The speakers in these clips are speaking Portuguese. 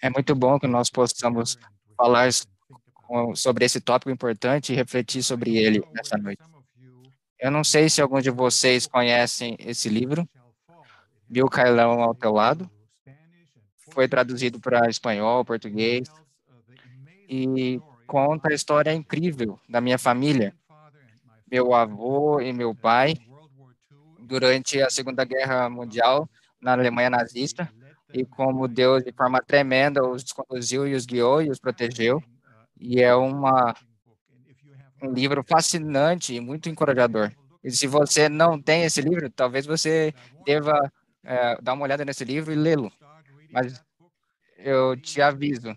É muito bom que nós possamos falar sobre esse tópico importante e refletir sobre ele nessa noite. Eu não sei se alguns de vocês conhecem esse livro, Bill Cailão ao teu lado. Foi traduzido para espanhol, português, e conta a história incrível da minha família. Meu avô e meu pai, durante a Segunda Guerra Mundial, na Alemanha nazista, e como Deus, de forma tremenda, os conduziu e os guiou e os protegeu. E é uma, um livro fascinante e muito encorajador. E se você não tem esse livro, talvez você deva é, dar uma olhada nesse livro e lê-lo. Mas eu te aviso,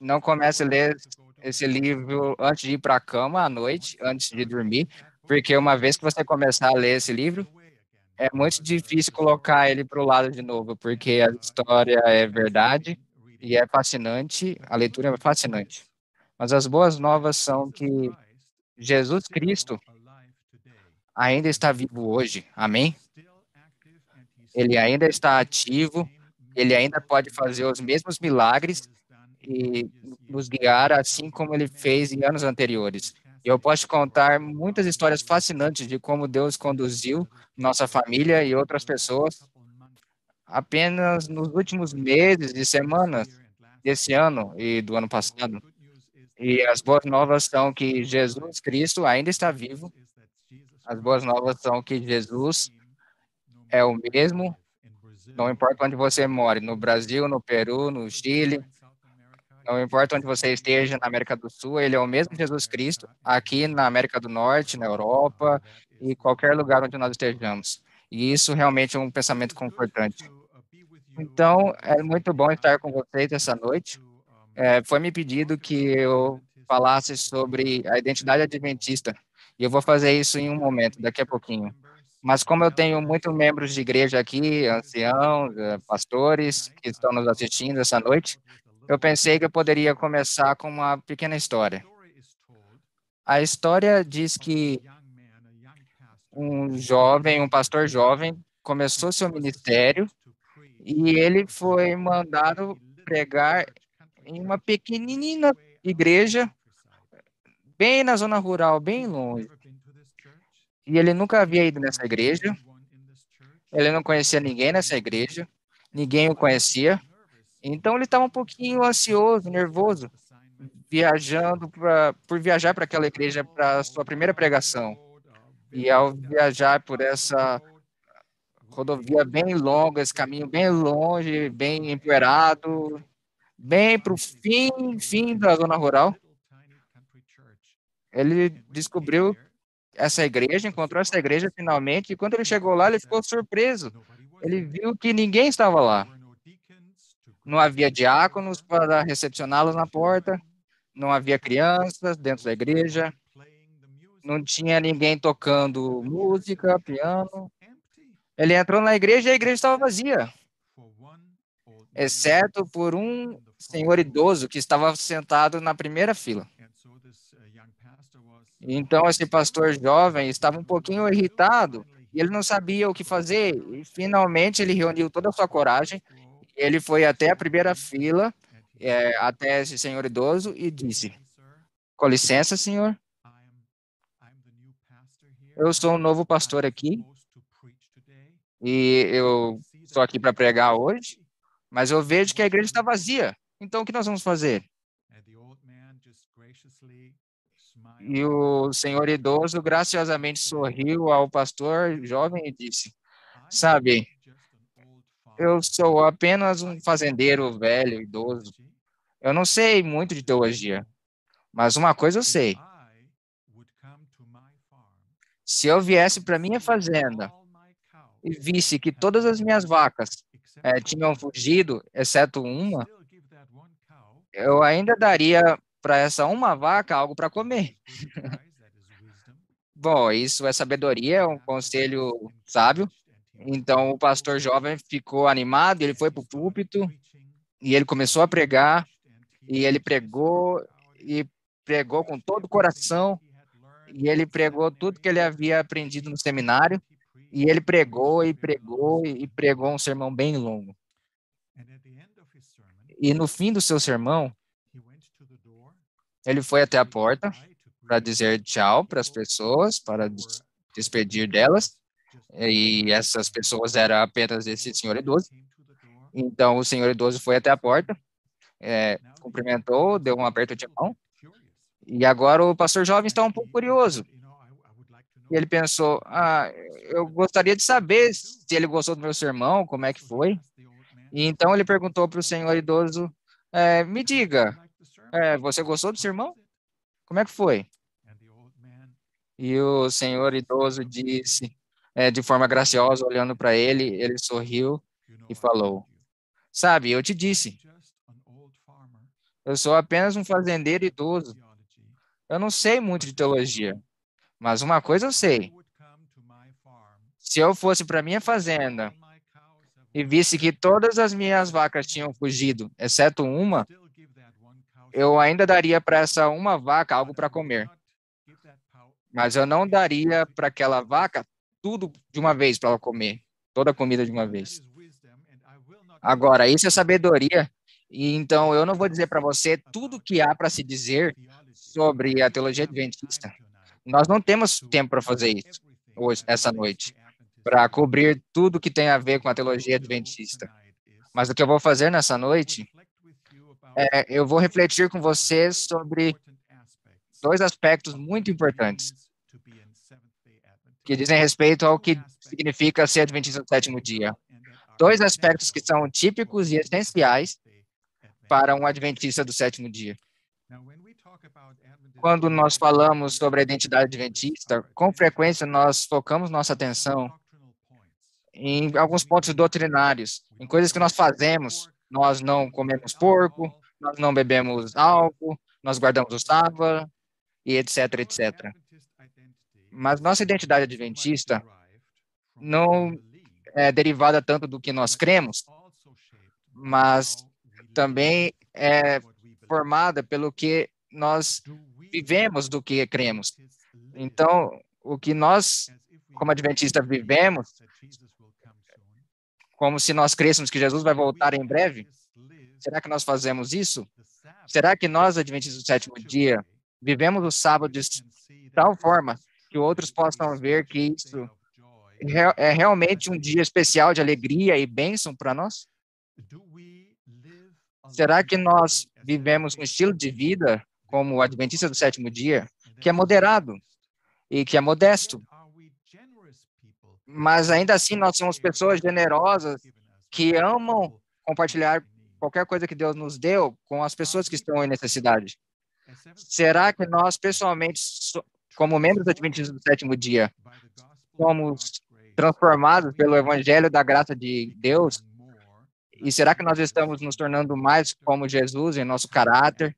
não comece a ler esse livro antes de ir para a cama à noite, antes de dormir, porque uma vez que você começar a ler esse livro, é muito difícil colocar ele para o lado de novo, porque a história é verdade e é fascinante, a leitura é fascinante. Mas as boas novas são que Jesus Cristo ainda está vivo hoje, amém? Ele ainda está ativo, ele ainda pode fazer os mesmos milagres e nos guiar assim como ele fez em anos anteriores. E eu posso contar muitas histórias fascinantes de como Deus conduziu nossa família e outras pessoas apenas nos últimos meses e semanas desse ano e do ano passado. E as boas novas são que Jesus Cristo ainda está vivo. As boas novas são que Jesus é o mesmo, não importa onde você mora, no Brasil, no Peru, no Chile, não importa onde você esteja na América do Sul, ele é o mesmo Jesus Cristo, aqui na América do Norte, na Europa e qualquer lugar onde nós estejamos. E isso realmente é um pensamento confortante. Então, é muito bom estar com vocês essa noite. É, foi me pedido que eu falasse sobre a identidade adventista, e eu vou fazer isso em um momento, daqui a pouquinho. Mas como eu tenho muitos membros de igreja aqui, anciãos, eh, pastores, que estão nos assistindo essa noite, eu pensei que eu poderia começar com uma pequena história. A história diz que um jovem, um pastor jovem, começou seu ministério e ele foi mandado pregar em uma pequenina igreja bem na zona rural, bem longe. E ele nunca havia ido nessa igreja. Ele não conhecia ninguém nessa igreja. Ninguém o conhecia. Então ele estava um pouquinho ansioso, nervoso, viajando pra, por viajar para aquela igreja para sua primeira pregação. E ao viajar por essa rodovia bem longa, esse caminho bem longe, bem empoeirado, bem para o fim, fim da zona rural, ele descobriu essa igreja, encontrou essa igreja finalmente, e quando ele chegou lá, ele ficou surpreso. Ele viu que ninguém estava lá. Não havia diáconos para recepcioná-los na porta, não havia crianças dentro da igreja, não tinha ninguém tocando música, piano. Ele entrou na igreja e a igreja estava vazia, exceto por um senhor idoso que estava sentado na primeira fila. Então, esse pastor jovem estava um pouquinho irritado e ele não sabia o que fazer. E finalmente ele reuniu toda a sua coragem ele foi até a primeira fila, é, até esse senhor idoso, e disse: Com licença, senhor. Eu sou um novo pastor aqui e eu estou aqui para pregar hoje, mas eu vejo que a igreja está vazia. Então, o que nós vamos fazer? E o senhor idoso graciosamente sorriu ao pastor jovem e disse: Sabe, eu sou apenas um fazendeiro velho, idoso. Eu não sei muito de teologia, mas uma coisa eu sei. Se eu viesse para minha fazenda e visse que todas as minhas vacas é, tinham fugido, exceto uma, eu ainda daria para essa uma vaca algo para comer. Bom, isso é sabedoria, é um conselho sábio. Então o pastor jovem ficou animado, ele foi para o púlpito e ele começou a pregar e ele pregou e pregou com todo o coração e ele pregou tudo que ele havia aprendido no seminário e ele pregou e pregou e pregou um sermão bem longo. E no fim do seu sermão, ele foi até a porta para dizer tchau para as pessoas, para despedir delas. E essas pessoas eram apenas esse senhor idoso. Então, o senhor idoso foi até a porta, é, cumprimentou, deu um aperto de mão. E agora o pastor jovem está um pouco curioso. E ele pensou: ah, eu gostaria de saber se ele gostou do meu sermão, como é que foi. E então ele perguntou para o senhor idoso: é, me diga, é, você gostou do sermão? Como é que foi? E o senhor idoso disse, é, de forma graciosa, olhando para ele, ele sorriu e falou: Sabe, eu te disse, eu sou apenas um fazendeiro idoso. Eu não sei muito de teologia, mas uma coisa eu sei. Se eu fosse para minha fazenda e visse que todas as minhas vacas tinham fugido, exceto uma, eu ainda daria para essa uma vaca algo para comer. Mas eu não daria para aquela vaca tudo de uma vez para ela comer, toda a comida de uma vez. Agora, isso é sabedoria, e então eu não vou dizer para você tudo que há para se dizer sobre a teologia adventista. Nós não temos tempo para fazer isso hoje, essa noite, para cobrir tudo que tem a ver com a teologia adventista. Mas o que eu vou fazer nessa noite é eu vou refletir com você sobre dois aspectos muito importantes que dizem respeito ao que significa ser adventista do sétimo dia. Dois aspectos que são típicos e essenciais para um adventista do sétimo dia. Quando nós falamos sobre a identidade adventista, com frequência nós focamos nossa atenção em alguns pontos doutrinários, em coisas que nós fazemos. Nós não comemos porco, nós não bebemos álcool, nós guardamos o sábado, e etc, etc. Mas nossa identidade adventista não é derivada tanto do que nós cremos, mas também é formada pelo que nós vivemos do que cremos. Então, o que nós, como adventistas, vivemos, como se nós crêssemos que Jesus vai voltar em breve, será que nós fazemos isso? Será que nós, adventistas do sétimo dia, vivemos o sábado de tal forma que outros possam ver que isso é realmente um dia especial de alegria e bênção para nós? Será que nós vivemos um estilo de vida como o adventista do sétimo dia, que é moderado e que é modesto? Mas ainda assim nós somos pessoas generosas que amam compartilhar qualquer coisa que Deus nos deu com as pessoas que estão em necessidade. Será que nós, pessoalmente, como membros do Adventismo do sétimo dia, somos transformados pelo Evangelho da graça de Deus? E será que nós estamos nos tornando mais como Jesus em nosso caráter,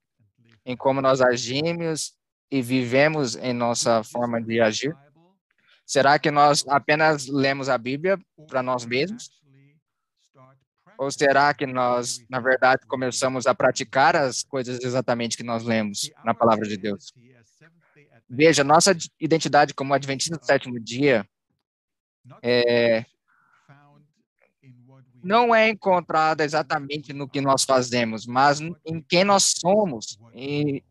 em como nós agimos e vivemos em nossa forma de agir? Será que nós apenas lemos a Bíblia para nós mesmos? Ou será que nós, na verdade, começamos a praticar as coisas exatamente que nós lemos na palavra de Deus? Veja, nossa identidade como adventista do sétimo dia é, não é encontrada exatamente no que nós fazemos, mas em quem nós somos e,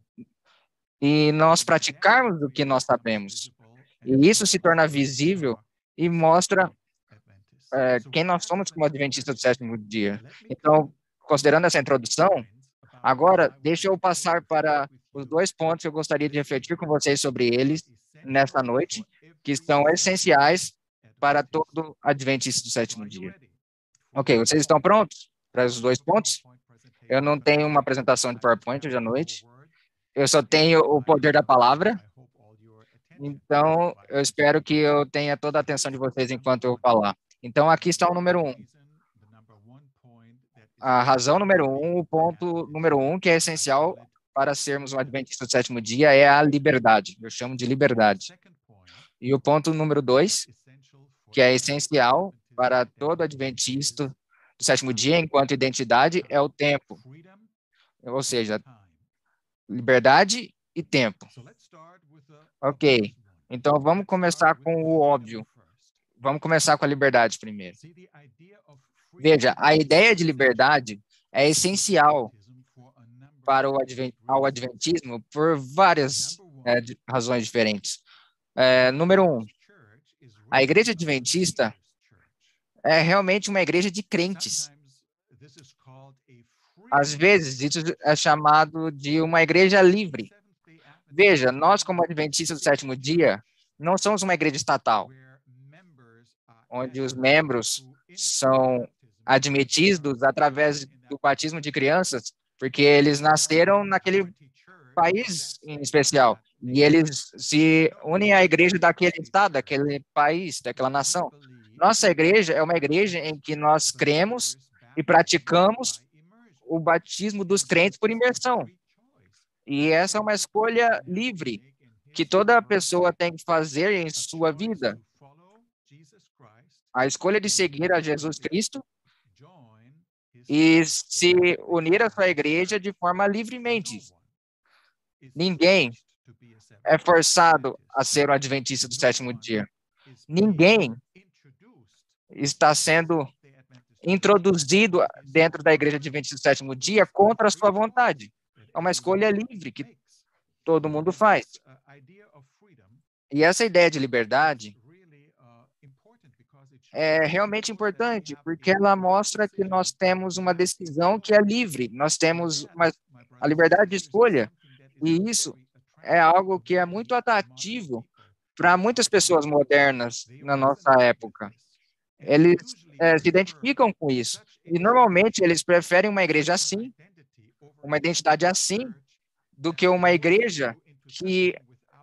e nós praticarmos o que nós sabemos. E isso se torna visível e mostra é, quem nós somos como adventistas do sétimo dia. Então, considerando essa introdução, agora deixa eu passar para os dois pontos que eu gostaria de refletir com vocês sobre eles nesta noite, que são essenciais para todo adventista do sétimo dia. Ok, vocês estão prontos para os dois pontos? Eu não tenho uma apresentação de PowerPoint hoje à noite. Eu só tenho o poder da palavra. Então, eu espero que eu tenha toda a atenção de vocês enquanto eu falar. Então, aqui está o número um. A razão número um, o ponto número um, que é essencial para sermos um adventista do sétimo dia, é a liberdade. Eu chamo de liberdade. E o ponto número dois, que é essencial para todo adventista do sétimo dia, enquanto identidade, é o tempo. Ou seja, liberdade e tempo. Ok. Então, vamos começar com o óbvio. Vamos começar com a liberdade primeiro. Veja, a ideia de liberdade é essencial para o advent, ao adventismo por várias é, razões diferentes. É, número um, a igreja adventista é realmente uma igreja de crentes. Às vezes, isso é chamado de uma igreja livre. Veja, nós, como adventistas do sétimo dia, não somos uma igreja estatal, onde os membros são admitidos através do batismo de crianças, porque eles nasceram naquele país em especial. E eles se unem à igreja daquele estado, daquele país, daquela nação. Nossa igreja é uma igreja em que nós cremos e praticamos o batismo dos crentes por imersão. E essa é uma escolha livre que toda pessoa tem que fazer em sua vida. A escolha de seguir a Jesus Cristo e se unir à sua igreja de forma livremente. Ninguém é forçado a ser um adventista do sétimo dia. Ninguém está sendo introduzido dentro da igreja adventista do sétimo dia contra a sua vontade. É uma escolha livre que todo mundo faz. E essa ideia de liberdade é realmente importante, porque ela mostra que nós temos uma decisão que é livre, nós temos uma, a liberdade de escolha, e isso é algo que é muito atrativo para muitas pessoas modernas na nossa época. Eles é, se identificam com isso, e normalmente eles preferem uma igreja assim, uma identidade assim, do que uma igreja que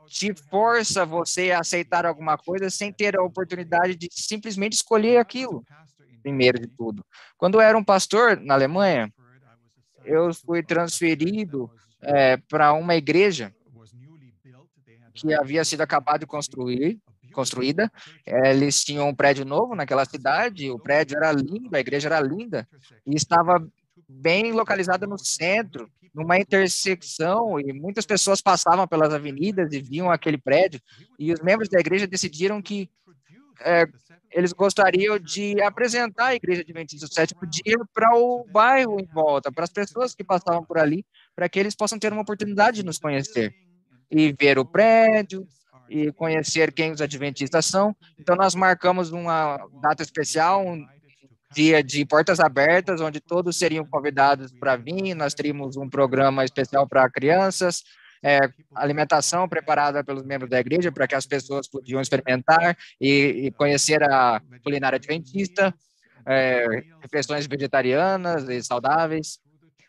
te força você a aceitar alguma coisa sem ter a oportunidade de simplesmente escolher aquilo, primeiro de tudo. Quando eu era um pastor na Alemanha, eu fui transferido é, para uma igreja que havia sido acabado de construir, construída. Eles tinham um prédio novo naquela cidade, o prédio era lindo, a igreja era linda, e estava bem localizada no centro, numa intersecção, e muitas pessoas passavam pelas avenidas e viam aquele prédio, e os membros da igreja decidiram que é, eles gostariam de apresentar a Igreja Adventista do Sétimo Dia para o bairro em volta, para as pessoas que passavam por ali, para que eles possam ter uma oportunidade de nos conhecer e ver o prédio e conhecer quem os adventistas são. Então, nós marcamos uma data especial, um dia de portas abertas, onde todos seriam convidados para vir. Nós teríamos um programa especial para crianças, é, alimentação preparada pelos membros da igreja para que as pessoas podiam experimentar e, e conhecer a culinária adventista, é, refeições vegetarianas e saudáveis.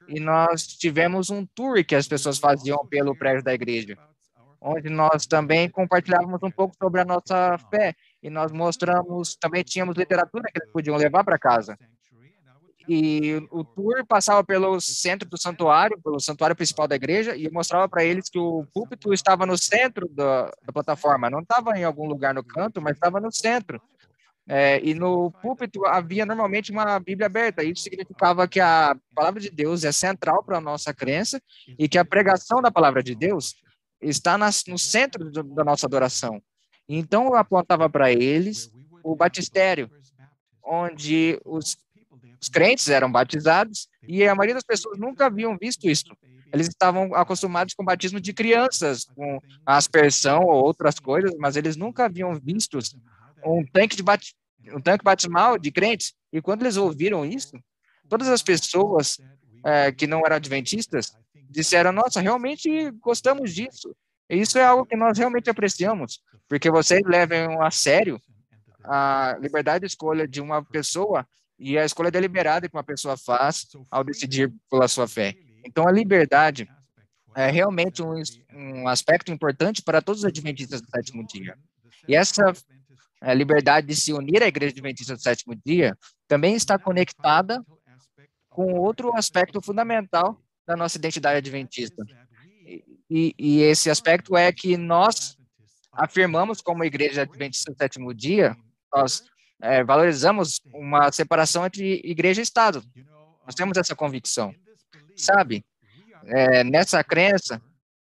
E nós tivemos um tour que as pessoas faziam pelo prédio da igreja, onde nós também compartilhávamos um pouco sobre a nossa fé e nós mostramos, também tínhamos literatura que eles podiam levar para casa. E o tour passava pelo centro do santuário, pelo santuário principal da igreja, e mostrava para eles que o púlpito estava no centro da, da plataforma, não estava em algum lugar no canto, mas estava no centro. É, e no púlpito havia normalmente uma Bíblia aberta. Isso significava que a palavra de Deus é central para a nossa crença e que a pregação da palavra de Deus está nas, no centro do, da nossa adoração. Então eu apontava para eles o batistério, onde os, os crentes eram batizados e a maioria das pessoas nunca haviam visto isso. Eles estavam acostumados com o batismo de crianças, com aspersão ou outras coisas, mas eles nunca haviam visto um tanque de bat... um tanque batismal de crentes. E quando eles ouviram isso, todas as pessoas é, que não eram adventistas disseram: Nossa, realmente gostamos disso. Isso é algo que nós realmente apreciamos, porque vocês levam a sério a liberdade de escolha de uma pessoa e a escolha deliberada que uma pessoa faz ao decidir pela sua fé. Então, a liberdade é realmente um, um aspecto importante para todos os adventistas do sétimo dia. E essa a liberdade de se unir à Igreja Adventista do Sétimo Dia também está conectada com outro aspecto fundamental da nossa identidade adventista, e, e esse aspecto é que nós afirmamos como igreja adventista do sétimo dia, nós é, valorizamos uma separação entre igreja e Estado. Nós temos essa convicção. Sabe, é, nessa crença,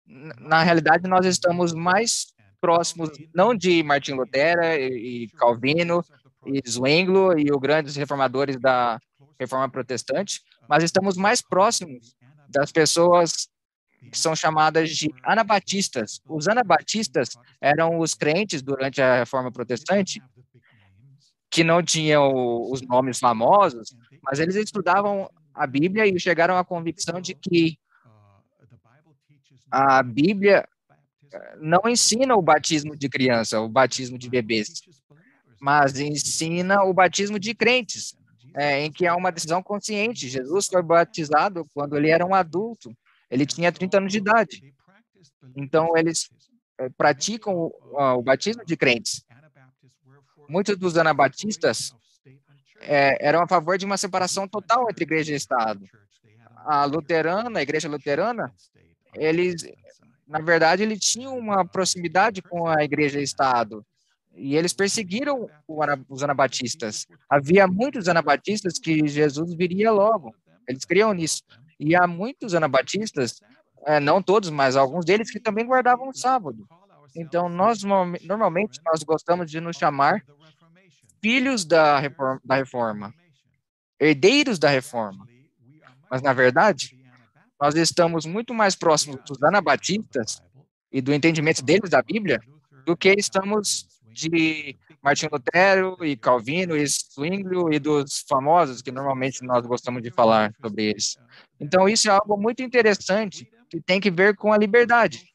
na realidade, nós estamos mais próximos, não de Martin Lutero e, e Calvino e Zwingli e os grandes reformadores da reforma protestante, mas estamos mais próximos das pessoas que são chamadas de anabatistas. Os anabatistas eram os crentes durante a Reforma Protestante que não tinham os nomes famosos, mas eles estudavam a Bíblia e chegaram à convicção de que a Bíblia eh, não ensina o batismo de criança, o batismo de bebês, mas ensina o batismo de crentes, é, em que há uma decisão consciente. Jesus foi batizado quando ele era um adulto, ele tinha 30 anos de idade. Então, eles é, praticam o, o, batismo de crentes. Muitos dos anabatistas é, eram a favor de uma separação total entre igreja e Estado. A luterana, a igreja luterana, eles, na verdade, eles tinham uma proximidade com a igreja e Estado. E eles perseguiram os anabatistas. Havia muitos anabatistas que Jesus viria logo. Eles criam nisso. E há muitos anabatistas, é, não todos, mas alguns deles que também guardavam o sábado. Então, nós normalmente nós gostamos de nos chamar filhos da reforma, da reforma, herdeiros da reforma. Mas na verdade, nós estamos muito mais próximos dos anabatistas e do entendimento deles da Bíblia do que estamos de Martinho Lutero e Calvino e Zwinglio e dos famosos que normalmente nós gostamos de falar sobre eles. Então isso é algo muito interessante que tem que ver com a liberdade.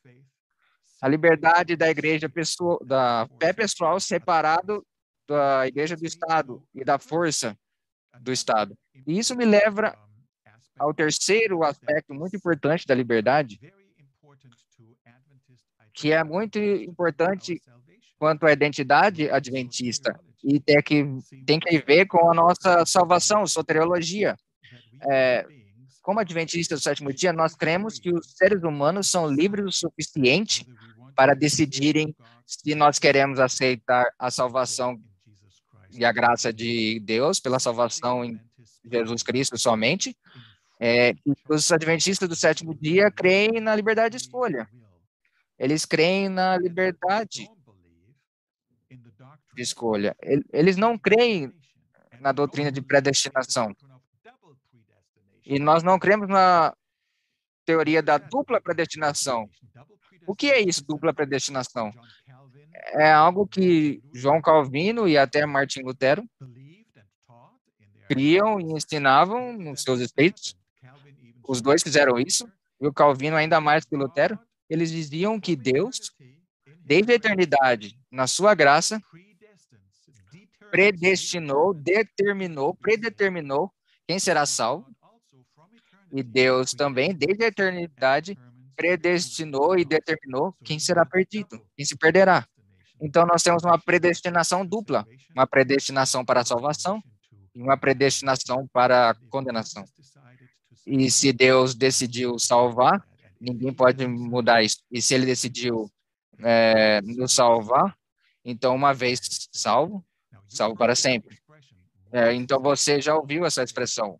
A liberdade da igreja pessoal, da fé pessoal separado da igreja do Estado e da força do Estado. E isso me leva ao terceiro aspecto muito importante da liberdade, que é muito importante quanto à identidade adventista e tem que, tem que ver com a nossa salvação, soteriologia. É, como adventistas do sétimo dia, nós cremos que os seres humanos são livres o suficiente para decidirem se nós queremos aceitar a salvação e a graça de Deus pela salvação em Jesus Cristo somente. É, os adventistas do sétimo dia creem na liberdade de escolha. Eles creem na liberdade de escolha. Eles não creem na doutrina de predestinação. E nós não cremos na teoria da dupla predestinação. O que é isso, dupla predestinação? É algo que João Calvino e até Martin Lutero criam e ensinavam nos seus escritos. Os dois fizeram isso, e o Calvino ainda mais que Lutero. Eles diziam que Deus, desde a eternidade, na sua graça, predestinou, determinou, predeterminou quem será salvo. E Deus também, desde a eternidade, predestinou e determinou quem será perdido, quem se perderá. Então, nós temos uma predestinação dupla: uma predestinação para a salvação e uma predestinação para a condenação. E se Deus decidiu salvar, ninguém pode mudar isso. E se ele decidiu é, nos salvar, então, uma vez salvo, salvo para sempre. É, então você já ouviu essa expressão.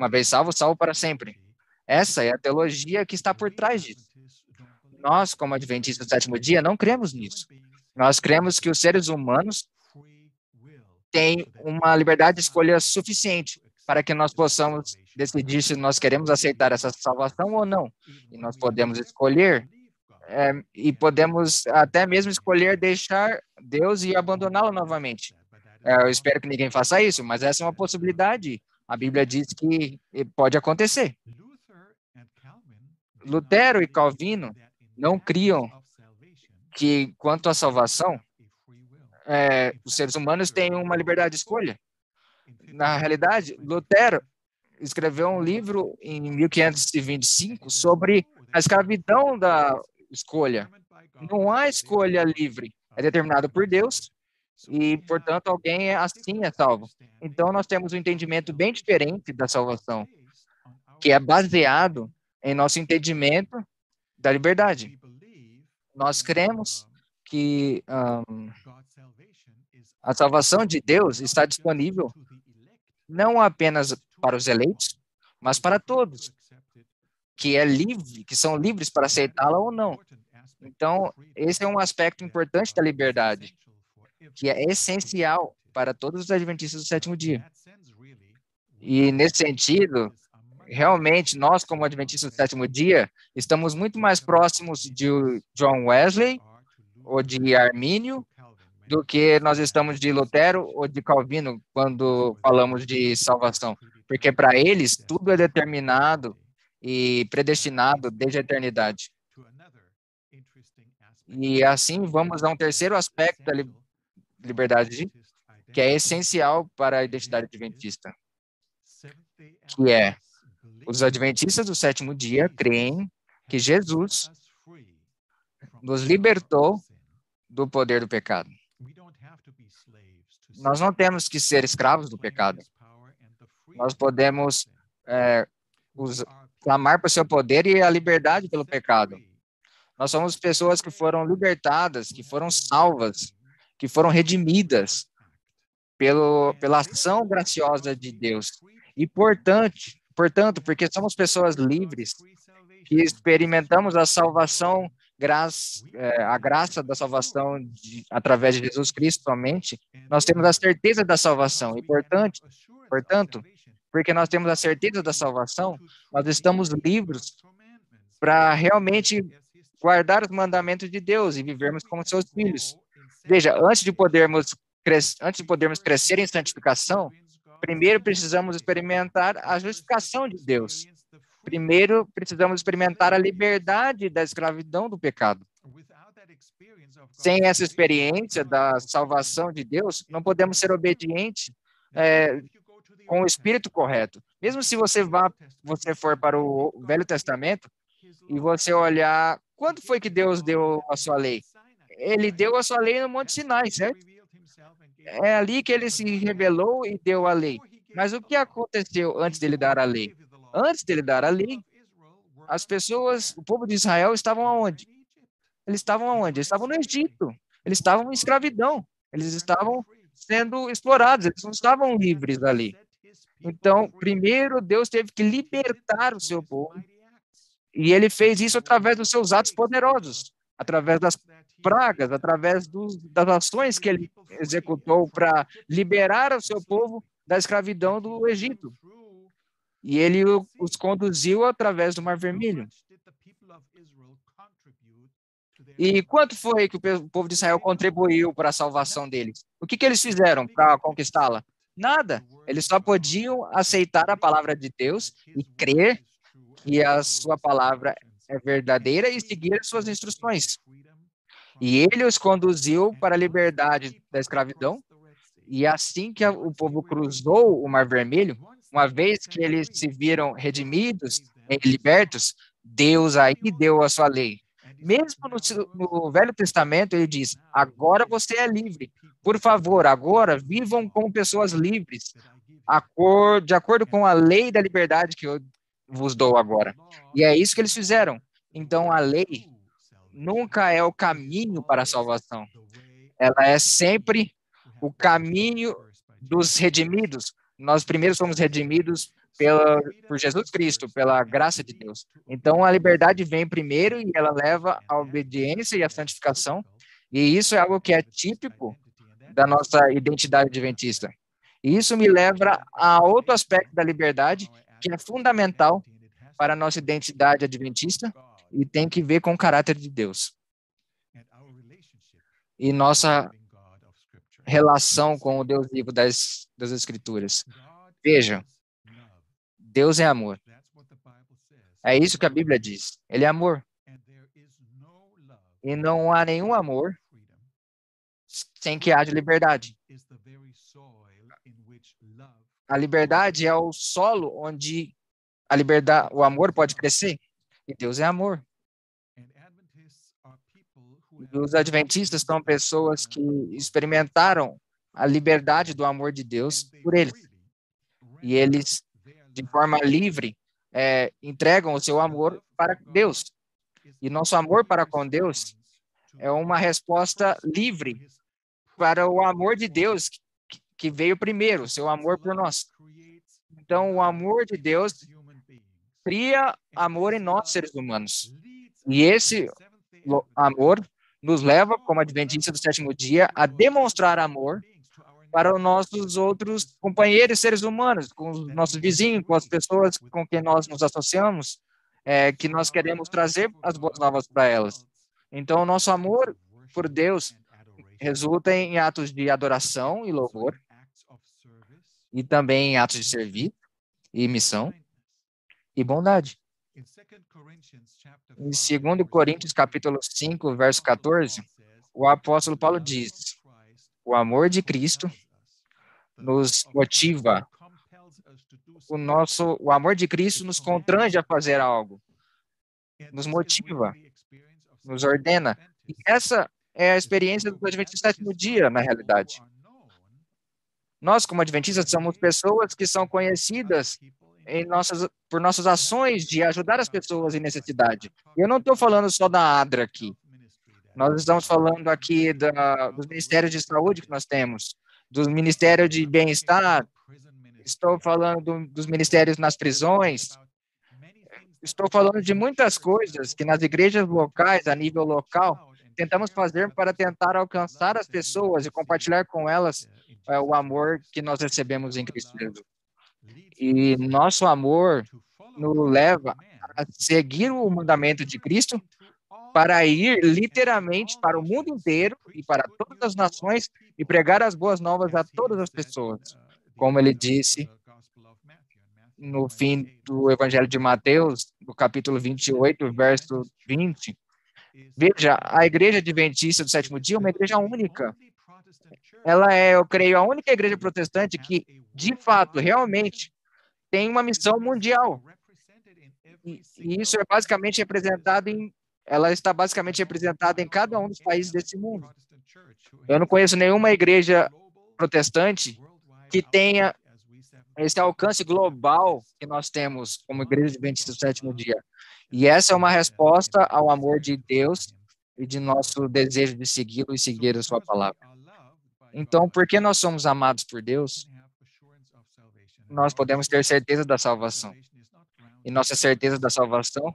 Uma vez salvo, salvo para sempre. Essa é a teologia que está por trás disso. Nós, como adventistas do sétimo dia, não cremos nisso. Nós cremos que os seres humanos têm uma liberdade de escolha suficiente para que nós possamos decidir se nós queremos aceitar essa salvação ou não. E nós podemos escolher é, e podemos até mesmo escolher deixar Deus e abandoná-lo novamente. É, eu espero que ninguém faça isso, mas essa é uma possibilidade. A Bíblia diz que pode acontecer. Lutero e Calvino não criam que, quanto à salvação, é, os seres humanos têm uma liberdade de escolha. Na realidade, Lutero escreveu um livro em 1525 sobre a escravidão da escolha. Não há escolha livre, é determinado por Deus e, portanto, alguém é assim é salvo. Então, nós temos um entendimento bem diferente da salvação, que é baseado em nosso entendimento da liberdade. Nós cremos que um, a salvação de Deus está disponível não apenas para os eleitos, mas para todos, que é livre, que são livres para aceitá-la ou não. Então, esse é um aspecto importante da liberdade que é essencial para todos os adventistas do sétimo dia. E, nesse sentido, realmente, nós, como Adventistas do sétimo dia, estamos muito mais próximos de John Wesley ou de Armínio do que nós estamos de Lutero ou de Calvino quando falamos de salvação. Porque para eles, tudo é determinado e predestinado desde a eternidade. E assim, vamos a um terceiro aspecto da liberdade, que é essencial para a identidade adventista, que é os adventistas do sétimo dia creem que Jesus nos libertou do poder do pecado. Nós não temos que ser escravos do pecado. Nós podemos é, clamar por seu poder e a liberdade pelo pecado. Nós somos pessoas que foram libertadas, que foram salvas, que foram redimidas pelo, pela ação graciosa de Deus. E, portanto, portanto, porque somos pessoas livres, que experimentamos a salvação, graça, é, a graça da salvação de, através de Jesus Cristo somente, nós temos a certeza da salvação. E, portanto, portanto, porque nós temos a certeza da salvação, nós estamos livres para realmente guardar os mandamentos de Deus e vivermos como seus filhos. Veja, antes de podermos antes de podermos crescer em santificação, primeiro precisamos experimentar a justificação de Deus. Primeiro precisamos experimentar a liberdade da escravidão do pecado. Sem essa experiência da salvação de Deus, não podemos ser obedientes é, com o espírito correto. Mesmo se você vá, você for para o Velho Testamento e você olhar quando foi que Deus deu a sua lei? Ele deu a sua lei no Monte Sinai, certo? É ali que ele se revelou e deu a lei. Mas o que aconteceu antes dele dar a lei? Antes dele dar a lei, as pessoas, o povo de Israel estavam aonde? Eles estavam aonde? Eles estavam no Egito. Eles estavam em escravidão. Eles estavam sendo explorados. Eles não estavam livres ali. Então, primeiro Deus teve que libertar o seu povo e ele fez isso através dos seus atos poderosos, através das pragas, através dos, das ações que ele executou para liberar o seu povo da escravidão do Egito. E ele os conduziu através do Mar Vermelho. E quanto foi que o povo de Israel contribuiu para a salvação deles? O que, que eles fizeram para conquistá-la? Nada. Eles só podiam aceitar a palavra de Deus e crer que a sua palavra é verdadeira e seguir as suas instruções. E ele os conduziu para a liberdade da escravidão. E assim que o povo cruzou o Mar Vermelho, uma vez que eles se viram redimidos e libertos, Deus aí deu a sua lei. Mesmo no, no, Velho Testamento, ele diz: agora você é livre. Por favor, agora vivam como pessoas livres, de acordo com a lei da liberdade que eu vos dou agora. E é isso que eles fizeram. Então, a lei nunca é o caminho para a salvação. Ela é sempre o caminho dos redimidos. Nós primeiro somos redimidos pela, por Jesus Cristo, pela graça de Deus. Então, a liberdade vem primeiro e ela leva à obediência e à santificação. E isso é algo que é típico da nossa identidade adventista. E isso me leva a outro aspecto da liberdade, que é fundamental para a nossa identidade adventista e tem que ver com o caráter de Deus. E nossa relação com o Deus vivo das, das Escrituras. Veja, Deus é amor. É isso que a Bíblia diz. Ele é amor. E não há nenhum amor sem que haja liberdade. A liberdade é o solo onde a liberdade, o amor pode crescer. E Deus é amor. E os adventistas são pessoas que experimentaram a liberdade do amor de Deus por eles. E eles, de forma livre, é, entregam o seu amor para Deus. E nosso amor para com Deus é uma resposta livre para o amor de Deus que veio primeiro, seu amor por nós. Então, o amor de Deus cria amor em nós, seres humanos. E esse amor nos leva, como adventista do sétimo dia, a demonstrar amor para os nossos outros companheiros seres humanos, com os nossos vizinhos, com as pessoas com quem nós nos associamos, é, que nós queremos trazer as boas novas para elas. Então, o nosso amor por Deus resulta em atos de adoração e louvor, e também em atos de serviço e missão e bondade. Em 2 Coríntios capítulo 5, verso 14, o apóstolo Paulo diz: "O amor de Cristo nos motiva. O nosso o amor de Cristo nos constrange a fazer algo. Nos motiva, nos ordena. E essa é a experiência do Adventista sétimo dia, na realidade. Nós, como Adventistas, somos pessoas que são conhecidas em nossas, por nossas ações de ajudar as pessoas em necessidade. Eu não estou falando só da ADRA aqui. Nós estamos falando aqui da, dos ministérios de saúde que nós temos, do Ministério de Bem-Estar, estou falando do, dos ministérios nas prisões, estou falando de muitas coisas que nas igrejas locais, a nível local, tentamos fazer para tentar alcançar as pessoas e compartilhar com elas é, o amor que nós recebemos em Cristo Jesus. E nosso amor nos leva a seguir o mandamento de Cristo para ir literalmente para o mundo inteiro e para todas as nações e pregar as boas novas a todas as pessoas. Como ele disse no fim do Evangelho de Mateus, no capítulo 28, verso 20. Veja, a igreja adventista do sétimo dia é uma igreja única. Ela é, eu creio, a única igreja protestante que, de fato, realmente tem uma missão mundial. E, e isso é basicamente representado em ela está basicamente representada em cada um dos países desse mundo. Eu não conheço nenhuma igreja protestante que tenha esse alcance global que nós temos como igreja adventista do sétimo dia. E essa é uma resposta ao amor de Deus e de nosso desejo de segui-lo e seguir a sua palavra. Então, porque nós somos amados por Deus, nós podemos ter certeza da salvação. E nossa certeza da salvação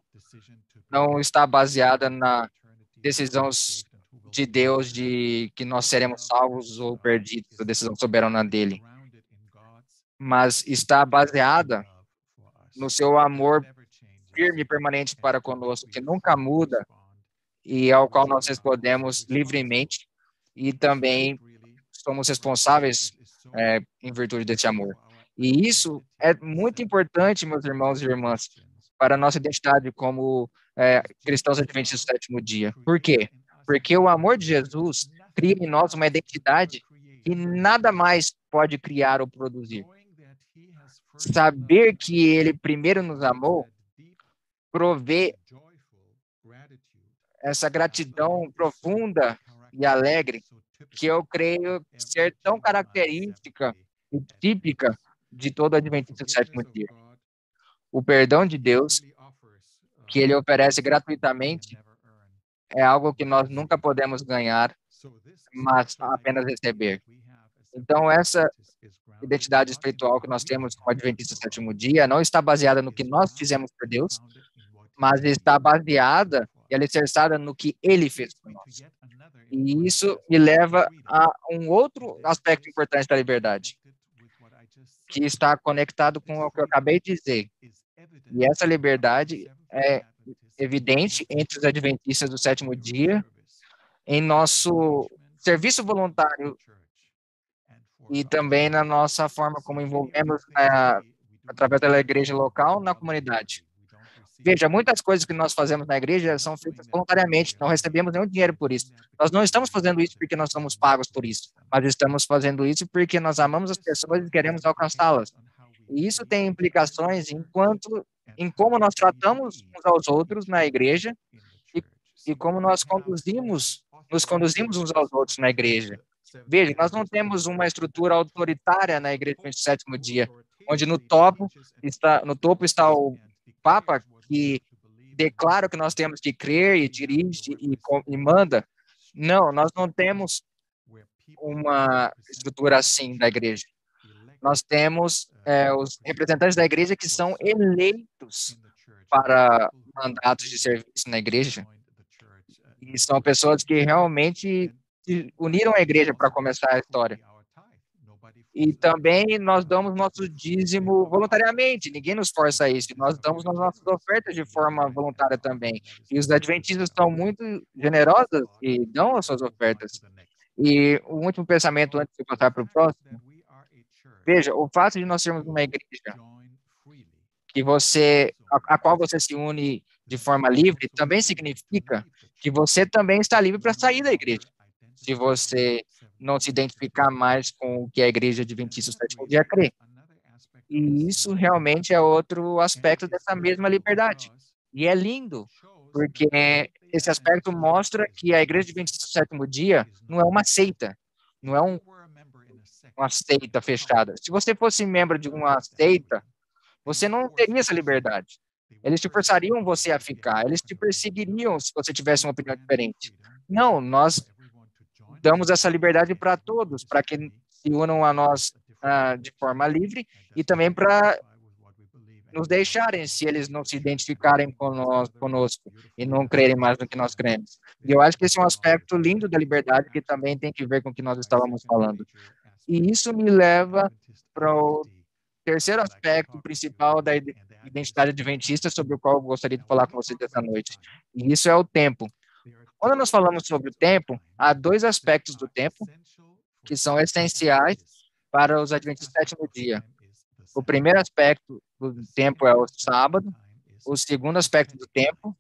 não está baseada na decisão de Deus de que nós seremos salvos ou perdidos, a decisão soberana dele, mas está baseada no seu amor firme e permanente para conosco, que nunca muda e ao qual nós respondemos livremente e também somos responsáveis é, em virtude desse amor. E isso é muito importante, meus irmãos e irmãs, para a nossa identidade como é, cristãos adventistas do sétimo dia. Por quê? Porque o amor de Jesus cria em nós uma identidade que nada mais pode criar ou produzir. Saber que ele primeiro nos amou provê essa gratidão profunda e alegre que eu creio ser tão característica e típica de todo adventista do sétimo dia. O perdão de Deus que ele oferece gratuitamente é algo que nós nunca podemos ganhar, mas apenas receber. Então, essa identidade espiritual que nós temos como Adventista Sétimo Dia não está baseada no que nós fizemos por Deus, mas está baseada e alicerçada no que Ele fez por nós. E isso me leva a um outro aspecto importante da liberdade, que está conectado com o que eu acabei de dizer. E essa liberdade é evidente entre os adventistas do sétimo dia, em nosso serviço voluntário e também na nossa forma como envolvemos é, através da igreja local na comunidade. Veja, muitas coisas que nós fazemos na igreja são feitas voluntariamente, não recebemos nenhum dinheiro por isso. Nós não estamos fazendo isso porque nós somos pagos por isso, mas estamos fazendo isso porque nós amamos as pessoas e queremos alcançá-las. E isso tem implicações enquanto em como nós tratamos uns aos outros na igreja e, e como nós conduzimos, nos conduzimos uns aos outros na igreja. Veja, nós não temos uma estrutura autoritária na igreja do sétimo dia, onde no topo está no topo está o papa que declara que nós temos que crer e dirige e, e manda. Não, nós não temos uma estrutura assim da igreja nós temos é, os representantes da igreja que são eleitos para mandatos de serviço na igreja. E são pessoas que realmente uniram a igreja para começar a história. E também nós damos nosso dízimo voluntariamente, ninguém nos força a isso. Nós damos as nossas ofertas de forma voluntária também. E os adventistas são muito generosos e dão as suas ofertas. E o último pensamento antes de passar para o próximo. Veja, o fato de nós sermos uma igreja que você, a, a qual você se une de forma livre, também significa que você também está livre para sair da igreja. Se você não se identificar mais com o que a igreja adventista do sétimo dia crê. E isso realmente é outro aspecto dessa mesma liberdade. E é lindo, porque esse aspecto mostra que a igreja adventista do sétimo dia não é uma seita, não é um, uma seita fechada. Se você fosse membro de uma seita, você não teria essa liberdade. Eles te forçariam você a ficar, eles te perseguiriam se você tivesse uma opinião diferente. Não, nós damos essa liberdade para todos, para que se unam a nós uh, de forma livre e também para nos deixarem, se eles não se identificarem conosco, e não crerem mais no que nós cremos. E eu acho que esse é um aspecto lindo da liberdade que também tem que ver com o que nós estávamos falando. E isso me leva para o terceiro aspecto principal da identidade adventista sobre o qual eu gostaria de falar com vocês essa noite. E isso é o tempo. Quando nós falamos sobre o tempo, há dois aspectos do tempo que são essenciais para os adventistas do sétimo dia. O primeiro aspecto do tempo é o sábado, o segundo aspecto do tempo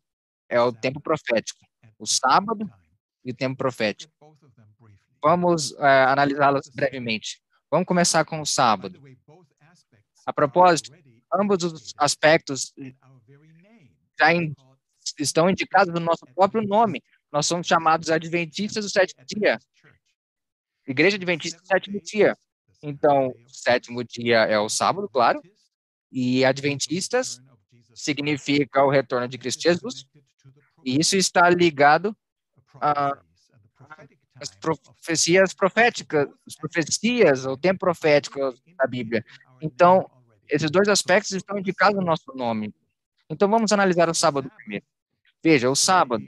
é o tempo profético. O sábado e o tempo profético. Vamos uh, analisá-los brevemente. Vamos começar com o sábado. A propósito, ambos os aspectos já in, estão indicados no nosso próprio nome. Nós somos chamados adventistas do sétimo dia. Igreja Adventista do sétimo dia. Então, o sétimo dia é o sábado, claro. E adventistas significa o retorno de Cristo Jesus. E isso está ligado às profecias proféticas, as profecias, o tempo profético da Bíblia. Então, esses dois aspectos estão indicados no nosso nome. Então, vamos analisar o sábado primeiro. Veja, o sábado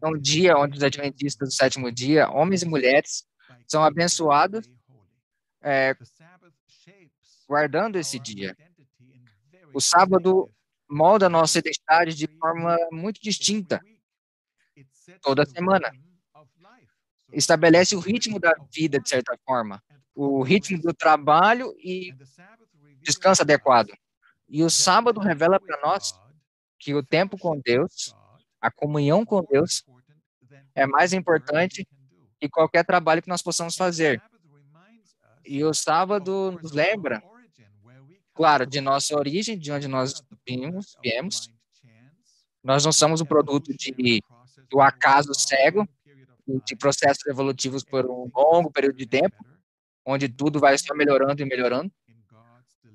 é um dia onde os adventistas do sétimo dia, homens e mulheres, são abençoados é, guardando esse dia. O sábado molda nossa identidade de forma muito distinta toda semana. Estabelece o ritmo da vida, de certa forma, o ritmo do trabalho e descanso adequado. E o sábado revela para nós que o tempo com Deus a comunhão com Deus é mais importante que qualquer trabalho que nós possamos fazer. E o sábado nos lembra, claro, de nossa origem, de onde nós vimos, viemos. Nós não somos o produto de, do acaso cego, de processos evolutivos por um longo período de tempo, onde tudo vai só melhorando e melhorando.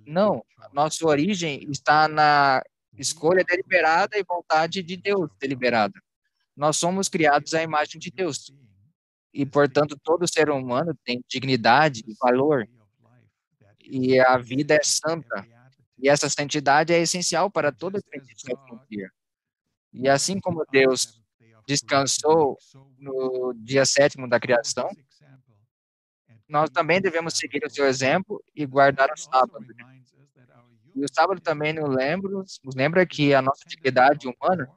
Não, nossa origem está na escolha deliberada e vontade de Deus deliberada. Nós somos criados à imagem de Deus. E, portanto, todo ser humano tem dignidade e valor. E a vida é santa. E essa santidade é essencial para toda a dia. E assim como Deus descansou no dia sétimo da criação, nós também devemos seguir o seu exemplo e guardar o sábado. E o sábado também nos lembra, nos lembra que a nossa atividade humana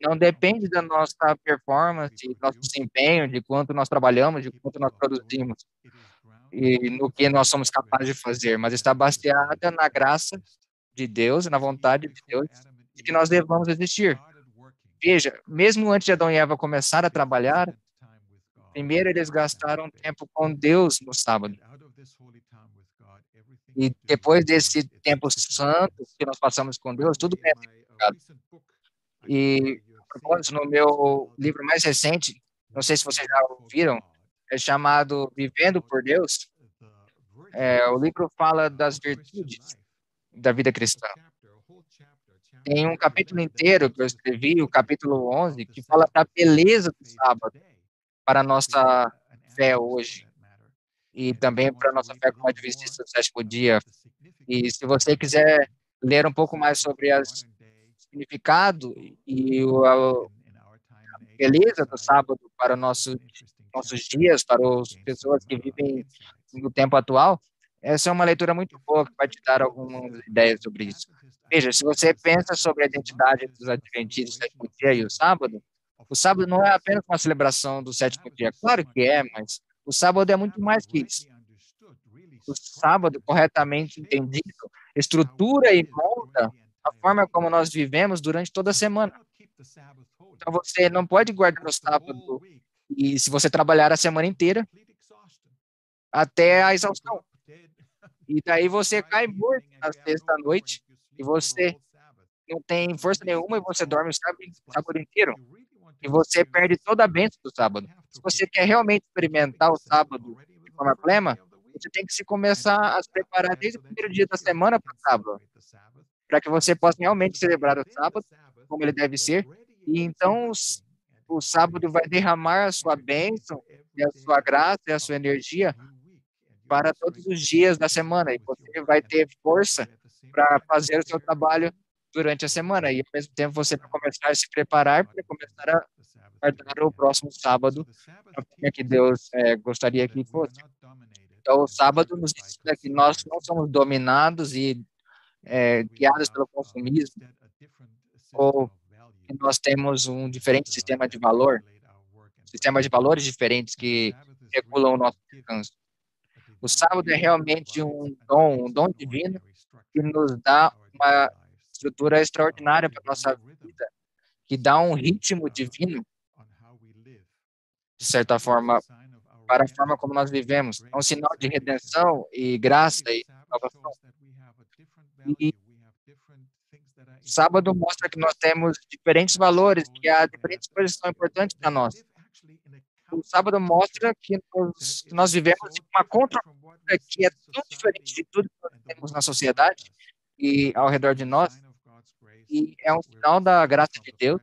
não depende da nossa performance, do nosso desempenho, de quanto nós trabalhamos, de quanto nós produzimos e no que nós somos capazes de fazer, mas está baseada na graça de Deus, na vontade de Deus, de que nós devamos existir. Veja, mesmo antes de Adão e Eva começar a trabalhar, primeiro eles gastaram tempo com Deus no sábado. E depois desse tempo santo que nós passamos com Deus, tudo é significado. E no meu livro mais recente, não sei se vocês já ouviram, é chamado Vivendo por Deus. É, o livro fala das virtudes da vida cristã. Tem um capítulo inteiro que eu escrevi, o capítulo 11, que fala da beleza do sábado para a nossa fé hoje e também para a nossa fé como adventista do sétimo dia. E se você quiser ler um pouco mais sobre o significado e o, a beleza do sábado para nossos nossos dias, para as pessoas que vivem no tempo atual, essa é uma leitura muito boa que vai te dar algumas ideias sobre isso. Veja, se você pensa sobre a identidade dos adventistas do sétimo dia e o sábado, o sábado não é apenas uma celebração do sétimo dia. Claro que é, mas o sábado é muito mais que isso. O sábado, corretamente entendido, estrutura e molda a forma como nós vivemos durante toda a semana. Então, você não pode guardar o sábado e se você trabalhar a semana inteira até a exaustão. E daí você cai morto na sexta-noite e você não tem força nenhuma e você dorme o sábado, o sábado inteiro. E você perde toda a bênção do sábado. Se você quer realmente experimentar o sábado de forma plena, você tem que se começar a se preparar desde o primeiro dia da semana para o sábado, para que você possa realmente celebrar o sábado como ele deve ser. E então o sábado vai derramar a sua bênção, e a sua graça e a sua energia para todos os dias da semana. E você vai ter força para fazer o seu trabalho durante a semana. E ao mesmo tempo você vai começar a se preparar para começar a guardar o próximo sábado, a forma que Deus é, gostaria que fosse. Então, o sábado nos ensina que nós não somos dominados e é, guiados pelo consumismo, ou que nós temos um diferente sistema de valor, sistemas de valores diferentes que regulam o nosso descanso. O sábado é realmente um dom, um dom divino que nos dá uma estrutura extraordinária para nossa vida, que dá um ritmo divino, de certa forma, para a forma como nós vivemos. É um sinal de redenção e graça e salvação. E sábado mostra que nós temos diferentes valores, que há diferentes coisas que são importantes para nós. O sábado mostra que nós, que nós vivemos uma contracultura que é tão diferente de tudo que nós temos na sociedade e ao redor de nós. E é um sinal da graça de Deus,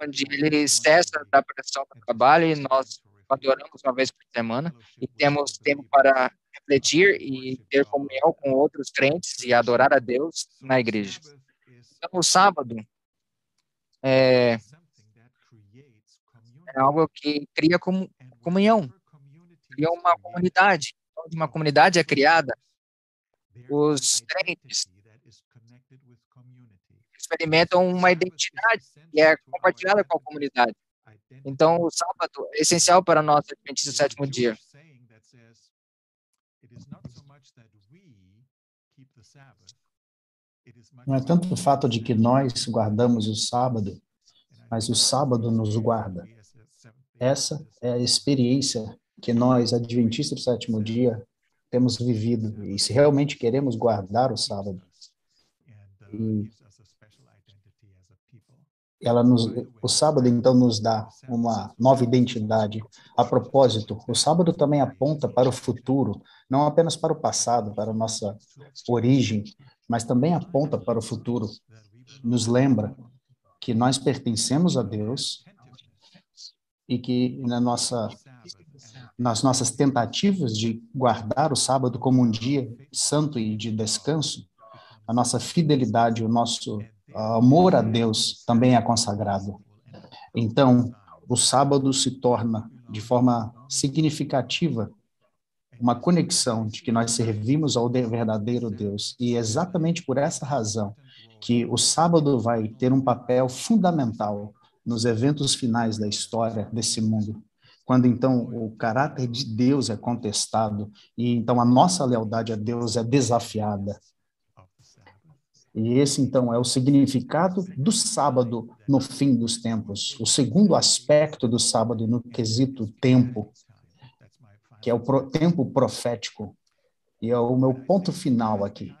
onde ele cessa da pressão do trabalho e nós adoramos uma vez por semana e temos tempo para refletir e ter comunhão com outros crentes e adorar a Deus na igreja. Então, o sábado é, é algo que cria comunhão, cria uma comunidade. Onde uma comunidade é criada, os crentes experimentam uma identidade que é compartilhada com a comunidade. Então, o sábado é essencial para nós, Adventistas do sétimo dia. Não é tanto o fato de que nós guardamos o sábado, mas o sábado nos guarda. Essa é a experiência que nós, Adventistas do sétimo dia, temos vivido. E se realmente queremos guardar o sábado, e ela nos, o sábado então nos dá uma nova identidade. A propósito, o sábado também aponta para o futuro, não apenas para o passado, para a nossa origem, mas também aponta para o futuro. Nos lembra que nós pertencemos a Deus e que na nossa nas nossas tentativas de guardar o sábado como um dia santo e de descanso, a nossa fidelidade, o nosso amor a Deus também é consagrado. Então, o sábado se torna, de forma significativa, uma conexão de que nós servimos ao verdadeiro Deus. E é exatamente por essa razão que o sábado vai ter um papel fundamental nos eventos finais da história desse mundo. Quando então o caráter de Deus é contestado e então a nossa lealdade a Deus é desafiada. E esse, então, é o significado do sábado no fim dos tempos. O segundo aspecto do sábado no quesito tempo, que é o pro, tempo profético. E é o meu ponto final aqui.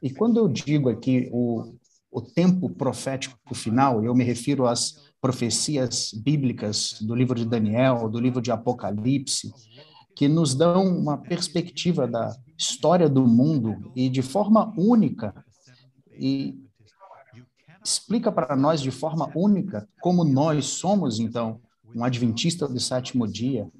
E quando eu digo aqui o, o tempo profético final, eu me refiro às profecias bíblicas do livro de Daniel, do livro de Apocalipse, que nos dão uma perspectiva da história do mundo e de forma única e explica para nós de forma única como nós somos, então, um adventista do sétimo dia,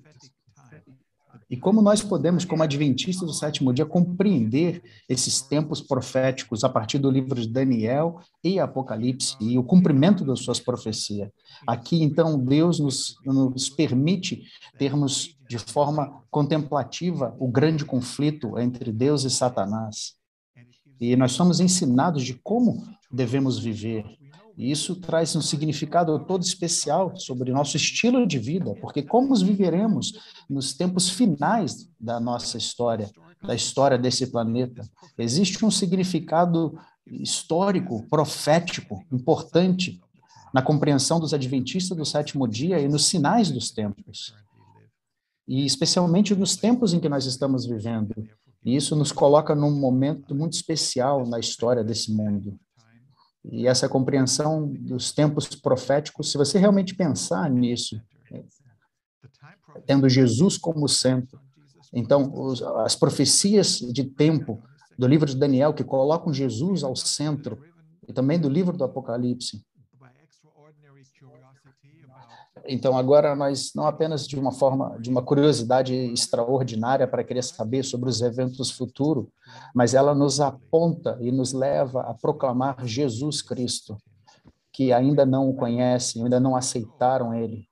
E como nós podemos, como adventistas do sétimo dia, compreender esses tempos proféticos a partir do livro de Daniel e Apocalipse e o cumprimento das suas profecias? Aqui, então, Deus nos, nos permite termos de forma contemplativa o grande conflito entre Deus e Satanás. E nós somos ensinados de como devemos viver. E isso traz um significado todo especial sobre nosso estilo de vida, porque como viveremos nos tempos finais da nossa história, da história desse planeta. Existe um significado histórico, profético, importante na compreensão dos adventistas do sétimo dia e nos sinais dos tempos. E especialmente nos tempos em que nós estamos vivendo. E isso nos coloca num momento muito especial na história desse mundo. E essa compreensão dos tempos proféticos, se você realmente pensar nisso, tendo Jesus como centro, então os, as profecias de tempo do livro de Daniel que colocam Jesus ao centro e também do livro do Apocalipse, então, agora nós não apenas de uma forma, de uma curiosidade extraordinária para querer saber sobre os eventos futuros, mas ela nos aponta e nos leva a proclamar Jesus Cristo, que ainda não o conhecem, ainda não aceitaram ele.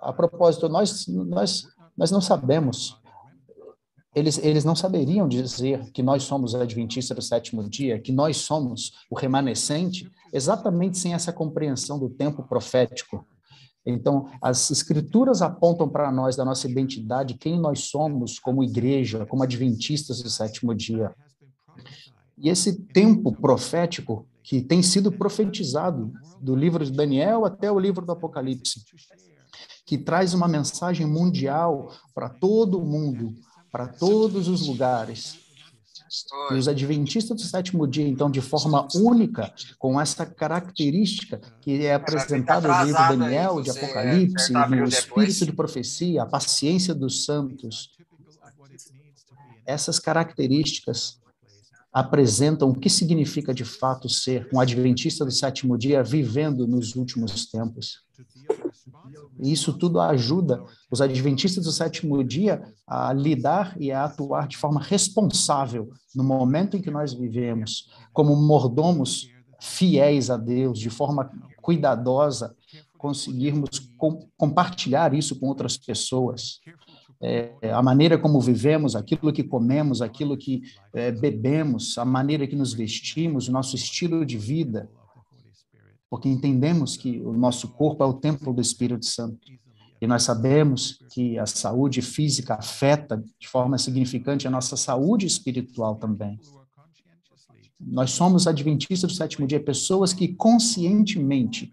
A propósito, nós nós nós não sabemos eles, eles não saberiam dizer que nós somos adventistas do sétimo dia, que nós somos o remanescente, exatamente sem essa compreensão do tempo profético. Então, as escrituras apontam para nós da nossa identidade, quem nós somos como igreja, como adventistas do sétimo dia. E esse tempo profético que tem sido profetizado do livro de Daniel até o livro do Apocalipse, que traz uma mensagem mundial para todo o mundo, para todos os lugares, e os adventistas do sétimo dia, então, de forma única, com essa característica que é apresentada no livro Daniel, de Apocalipse, no espírito de profecia, a paciência dos santos. Essas características apresentam o que significa de fato ser um adventista do sétimo dia vivendo nos últimos tempos. E isso tudo ajuda os adventistas do sétimo dia a lidar e a atuar de forma responsável no momento em que nós vivemos, como mordomos fiéis a Deus, de forma cuidadosa, conseguirmos com, compartilhar isso com outras pessoas. É, a maneira como vivemos, aquilo que comemos, aquilo que é, bebemos, a maneira que nos vestimos, o nosso estilo de vida, porque entendemos que o nosso corpo é o templo do Espírito Santo. E nós sabemos que a saúde física afeta de forma significante a nossa saúde espiritual também. Nós somos adventistas do sétimo dia, pessoas que conscientemente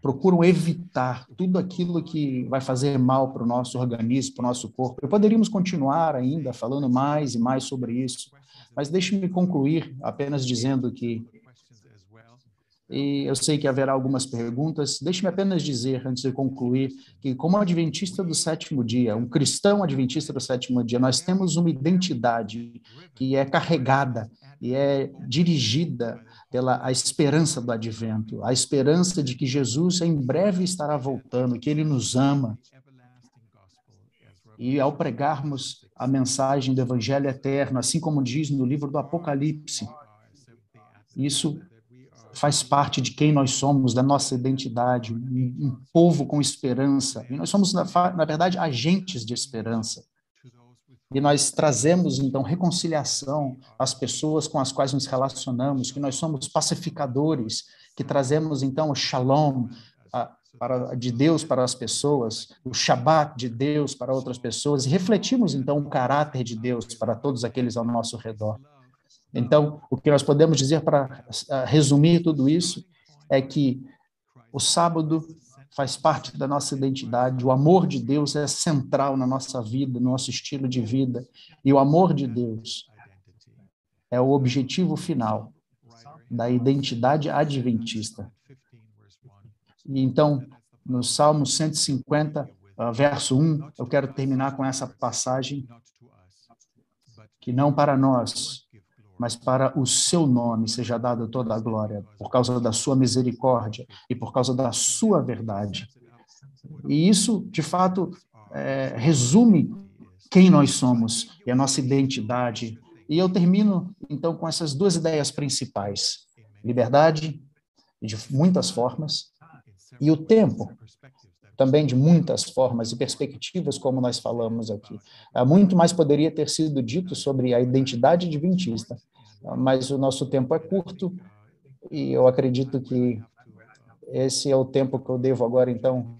procuram evitar tudo aquilo que vai fazer mal para o nosso organismo, para o nosso corpo. E poderíamos continuar ainda falando mais e mais sobre isso, mas deixe-me concluir apenas dizendo que e eu sei que haverá algumas perguntas. Deixe-me apenas dizer, antes de concluir, que como adventista do sétimo dia, um cristão adventista do sétimo dia, nós temos uma identidade que é carregada e é dirigida pela a esperança do advento, a esperança de que Jesus em breve estará voltando, que ele nos ama. E ao pregarmos a mensagem do evangelho eterno, assim como diz no livro do Apocalipse, isso faz parte de quem nós somos, da nossa identidade, um, povo com esperança. E nós somos, na, na verdade, agentes de esperança. E nós trazemos, então, reconciliação às pessoas com as quais nos relacionamos, que nós somos pacificadores, que trazemos, então, o shalom a, para, de Deus para as pessoas, o Shabat de Deus para outras pessoas, e refletimos, então, o caráter de Deus para todos aqueles ao nosso redor. Então, o que nós podemos dizer para ah, resumir tudo isso é que o sábado faz parte da nossa identidade, o amor de Deus é central na nossa vida, no nosso estilo de vida, e o amor de Deus é o objetivo final da identidade adventista. E então, no Salmo 150, ah, verso 1, eu quero terminar com essa passagem que não para nós mas para o seu nome seja dada toda a glória, por causa da sua misericórdia e por causa da sua verdade. E isso, de fato, é, resume quem nós somos e a nossa identidade. E eu termino, então, com essas duas ideias principais: liberdade, de muitas formas, e o tempo, também de muitas formas e perspectivas, como nós falamos aqui. Muito mais poderia ter sido dito sobre a identidade adventista, mas o nosso tempo é curto e eu acredito que esse é o tempo que eu devo agora, então,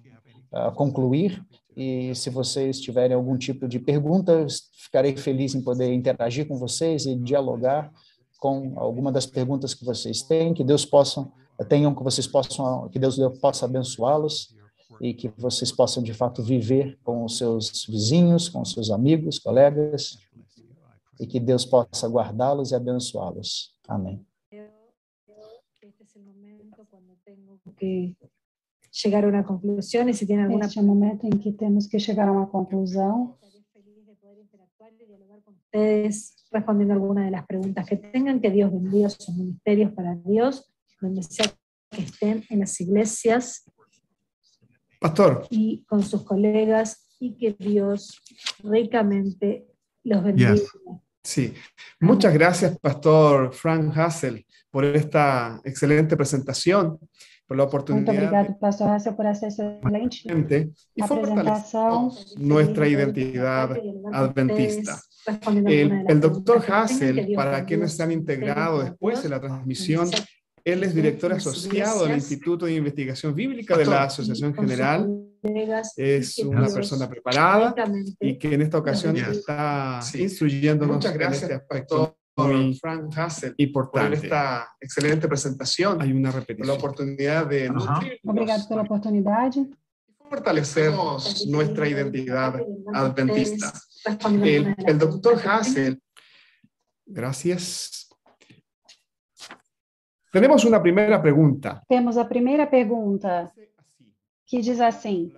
concluir. E se vocês tiverem algum tipo de pergunta, ficarei feliz em poder interagir com vocês e dialogar com alguma das perguntas que vocês têm. Que Deus possa tenham que vocês possam, que Deus possa abençoá-los e que vocês possam de fato viver com os seus vizinhos, com os seus amigos, colegas, e que Deus possa guardá-los e abençoá-los. Amém. chegar a uma conclusão e se tem alguma este é o momento em que temos que chegar a uma conclusão ustedes respondiendo alguna de las preguntas que tengan, que Dios bendiga sus ministerios para Dios donde sea que estén en las iglesias. Pastor. Y con sus colegas y que Dios ricamente los bendiga. Sí, muchas gracias, Pastor Frank Hassel, por esta excelente presentación, por la oportunidad. Muito obrigado, Pastor Hassel, por essa excelente y apresentação. Nuestra identidad adventista. El, el doctor Hassel, para quienes se han integrado después de la transmisión, él es director asociado del Instituto de Investigación Bíblica de la Asociación General. Es una persona preparada y que en esta ocasión está instruyéndonos Muchas gracias, en este aspecto muy Frank Hassel importante. por esta excelente presentación. Hay una repetición. La oportunidad de Obrigado pela oportunidade. Fortalecer nuestra identidad adventista. El, el doctor Hassel, gracias Temos uma primeira pergunta. Temos a primeira pergunta, que diz assim: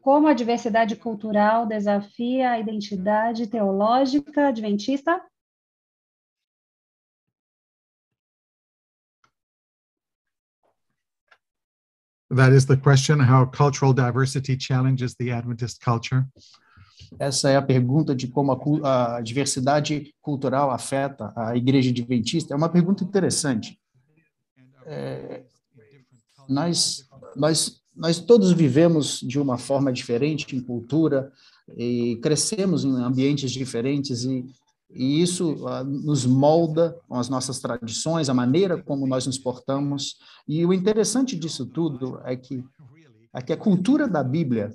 Como a diversidade cultural desafia a identidade teológica adventista? That is the question how cultural diversity challenges the Adventist culture. Essa é a pergunta de como a, a diversidade cultural afeta a igreja adventista. É uma pergunta interessante. É, nós, nós, nós todos vivemos de uma forma diferente em cultura e crescemos em ambientes diferentes e, e isso uh, nos molda com as nossas tradições, a maneira como nós nos portamos. E o interessante disso tudo é que, é que a cultura da Bíblia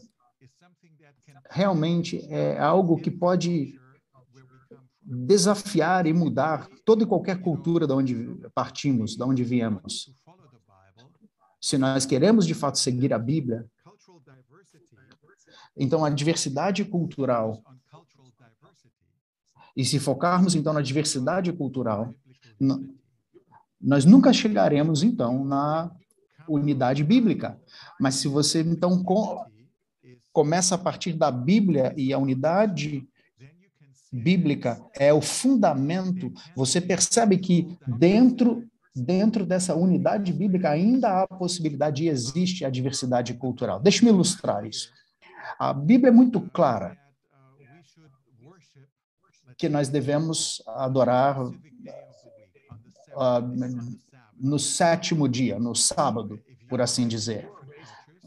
realmente é algo que pode desafiar e mudar toda e qualquer cultura da onde partimos, da onde viemos. Se nós queremos de fato seguir a Bíblia, então a diversidade cultural e se focarmos então na diversidade cultural, nós nunca chegaremos então na unidade bíblica. Mas se você então começa a partir da Bíblia e a unidade bíblica é o fundamento, você percebe que dentro dentro dessa unidade bíblica ainda há possibilidade e existe a diversidade cultural. Deixe-me ilustrar isso. A Bíblia é muito clara que nós devemos adorar uh, no sétimo dia, no sábado, por assim dizer.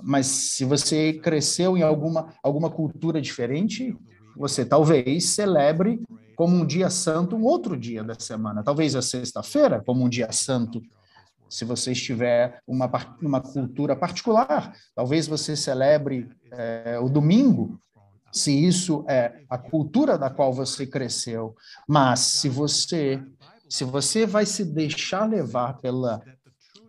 Mas se você cresceu em alguma, alguma cultura diferente, você talvez celebre como um dia santo um outro dia da semana. Talvez a sexta-feira como um dia santo. Se você estiver uma, uma cultura particular, talvez você celebre é, o domingo, se isso é a cultura da qual você cresceu. Mas se você se você vai se deixar levar pela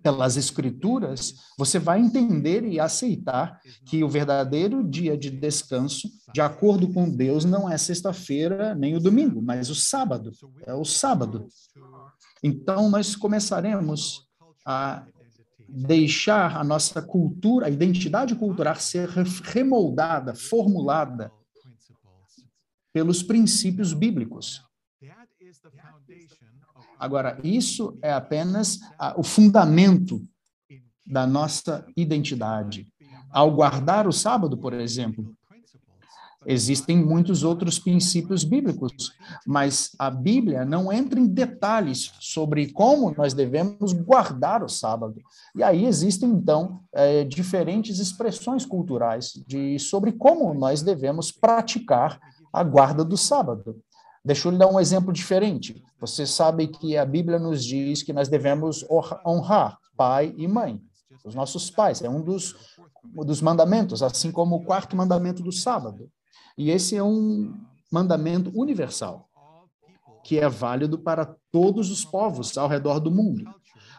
pelas escrituras, você vai entender e aceitar que o verdadeiro dia de descanso, de acordo com Deus, não é sexta-feira nem o domingo, mas o sábado. É o sábado. Então, nós começaremos a deixar a nossa cultura, a identidade cultural ser remoldada, formulada pelos princípios bíblicos. Agora, isso é apenas o fundamento da nossa identidade. Ao guardar o sábado, por exemplo, Existem muitos outros princípios bíblicos, mas a Bíblia não entra em detalhes sobre como nós devemos guardar o sábado. E aí existem, então, é, diferentes expressões culturais de, sobre como nós devemos praticar a guarda do sábado. Deixa eu lhe dar um exemplo diferente. Você sabe que a Bíblia nos diz que nós devemos honrar pai e mãe, os nossos pais. É um dos, dos mandamentos, assim como o quarto mandamento do sábado. E esse é um mandamento universal, que é válido para todos os povos ao redor do mundo.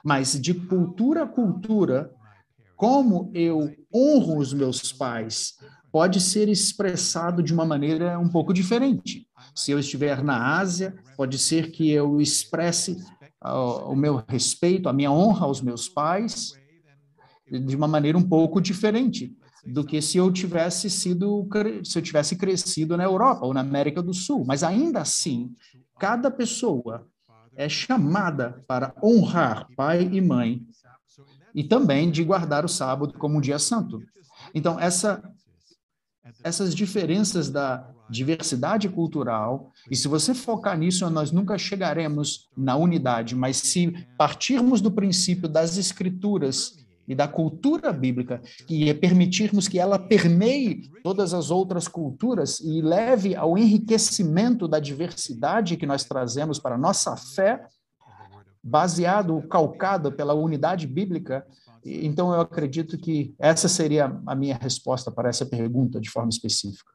Mas de cultura a cultura, como eu honro os meus pais, pode ser expressado de uma maneira um pouco diferente. Se eu estiver na Ásia, pode ser que eu expresse uh, o meu respeito, a minha honra aos meus pais de uma maneira um pouco diferente do que se eu tivesse sido se eu tivesse crescido na Europa ou na América do Sul. Mas ainda assim, cada pessoa é chamada para honrar pai e mãe e também de guardar o sábado como um dia santo. Então, essa, essas diferenças da diversidade cultural, e se você focar nisso, nós nunca chegaremos na unidade, mas se partirmos do princípio das escrituras e da cultura bíblica e permitirmos que ela permeie todas as outras culturas e leve ao enriquecimento da diversidade que nós trazemos para a nossa fé, baseado, calcado pela unidade bíblica. Então, eu acredito que essa seria a minha resposta para essa pergunta de forma específica.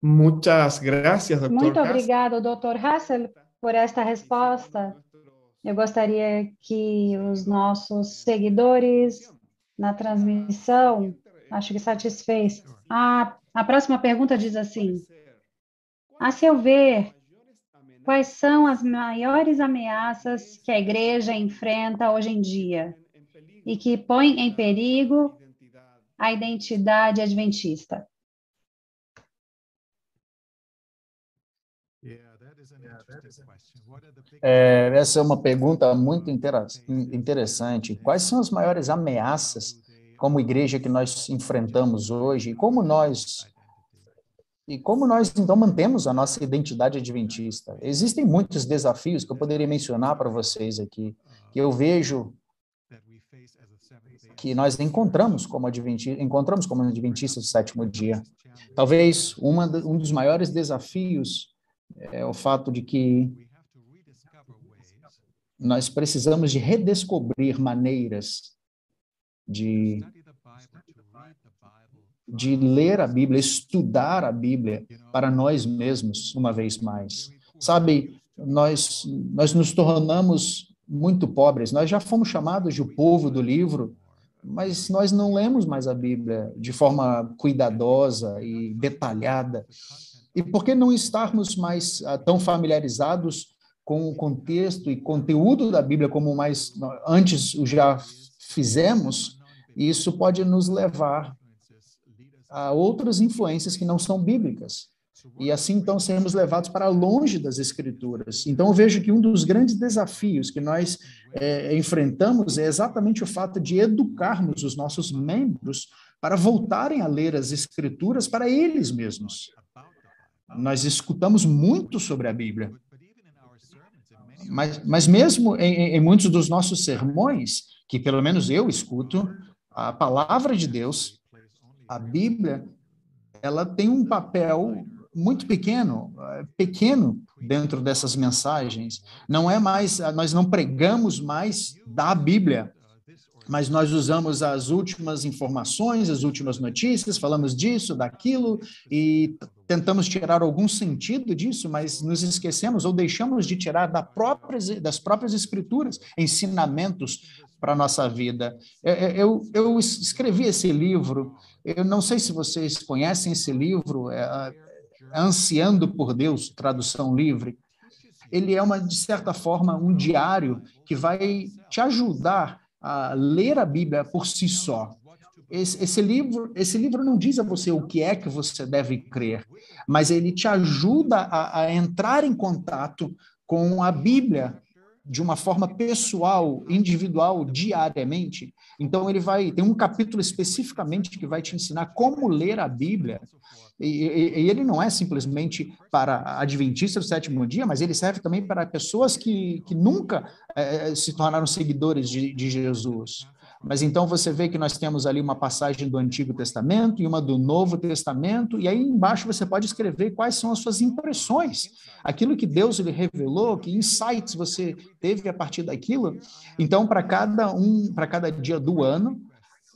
Muitas gracias, doutor. Muito obrigado, doutor Hassel, por esta resposta. Eu gostaria que os nossos seguidores na transmissão, acho que satisfez. A, a próxima pergunta diz assim: A seu ver, quais são as maiores ameaças que a igreja enfrenta hoje em dia e que põem em perigo a identidade adventista? É, essa é uma pergunta muito interessante. Quais são as maiores ameaças como igreja que nós enfrentamos hoje e como nós e como nós então mantemos a nossa identidade adventista? Existem muitos desafios que eu poderia mencionar para vocês aqui, que eu vejo que nós encontramos como adventistas, encontramos como adventistas do sétimo dia. Talvez uma, um dos maiores desafios é o fato de que nós precisamos de redescobrir maneiras de de ler a Bíblia, estudar a Bíblia para nós mesmos uma vez mais. Sabe, nós nós nos tornamos muito pobres. Nós já fomos chamados de povo do livro, mas nós não lemos mais a Bíblia de forma cuidadosa e detalhada. E por que não estarmos mais uh, tão familiarizados com o contexto e conteúdo da Bíblia como mais antes já fizemos? Isso pode nos levar a outras influências que não são bíblicas. E assim, então, sermos levados para longe das Escrituras. Então, eu vejo que um dos grandes desafios que nós é, enfrentamos é exatamente o fato de educarmos os nossos membros para voltarem a ler as Escrituras para eles mesmos. Nós escutamos muito sobre a Bíblia. Mas, mas mesmo em, em muitos dos nossos sermões, que pelo menos eu escuto, a palavra de Deus, a Bíblia, ela tem um papel muito pequeno, pequeno dentro dessas mensagens. Não é mais, nós não pregamos mais da Bíblia, mas nós usamos as últimas informações, as últimas notícias, falamos disso, daquilo, e tentamos tirar algum sentido disso, mas nos esquecemos ou deixamos de tirar da próprias, das próprias escrituras ensinamentos para a nossa vida. Eu, eu, escrevi esse livro, eu não sei se vocês conhecem esse livro, é, Ansiando por Deus, tradução livre. Ele é uma, de certa forma, um diário que vai te ajudar a ler a Bíblia por si só. Esse, esse, livro, esse livro não diz a você o que é que você deve crer, mas ele te ajuda a, a entrar em contato com a Bíblia de uma forma pessoal, individual, diariamente. Então ele vai tem um capítulo especificamente que vai te ensinar como ler a Bíblia. E, e, e ele não é simplesmente para adventistas do sétimo dia, mas ele serve também para pessoas que, que nunca é, se tornaram seguidores de, de Jesus. Mas então você vê que nós temos ali uma passagem do Antigo Testamento e uma do Novo Testamento, e aí embaixo você pode escrever quais são as suas impressões, aquilo que Deus lhe revelou, que insights você teve a partir daquilo. Então, para cada um, para cada dia do ano,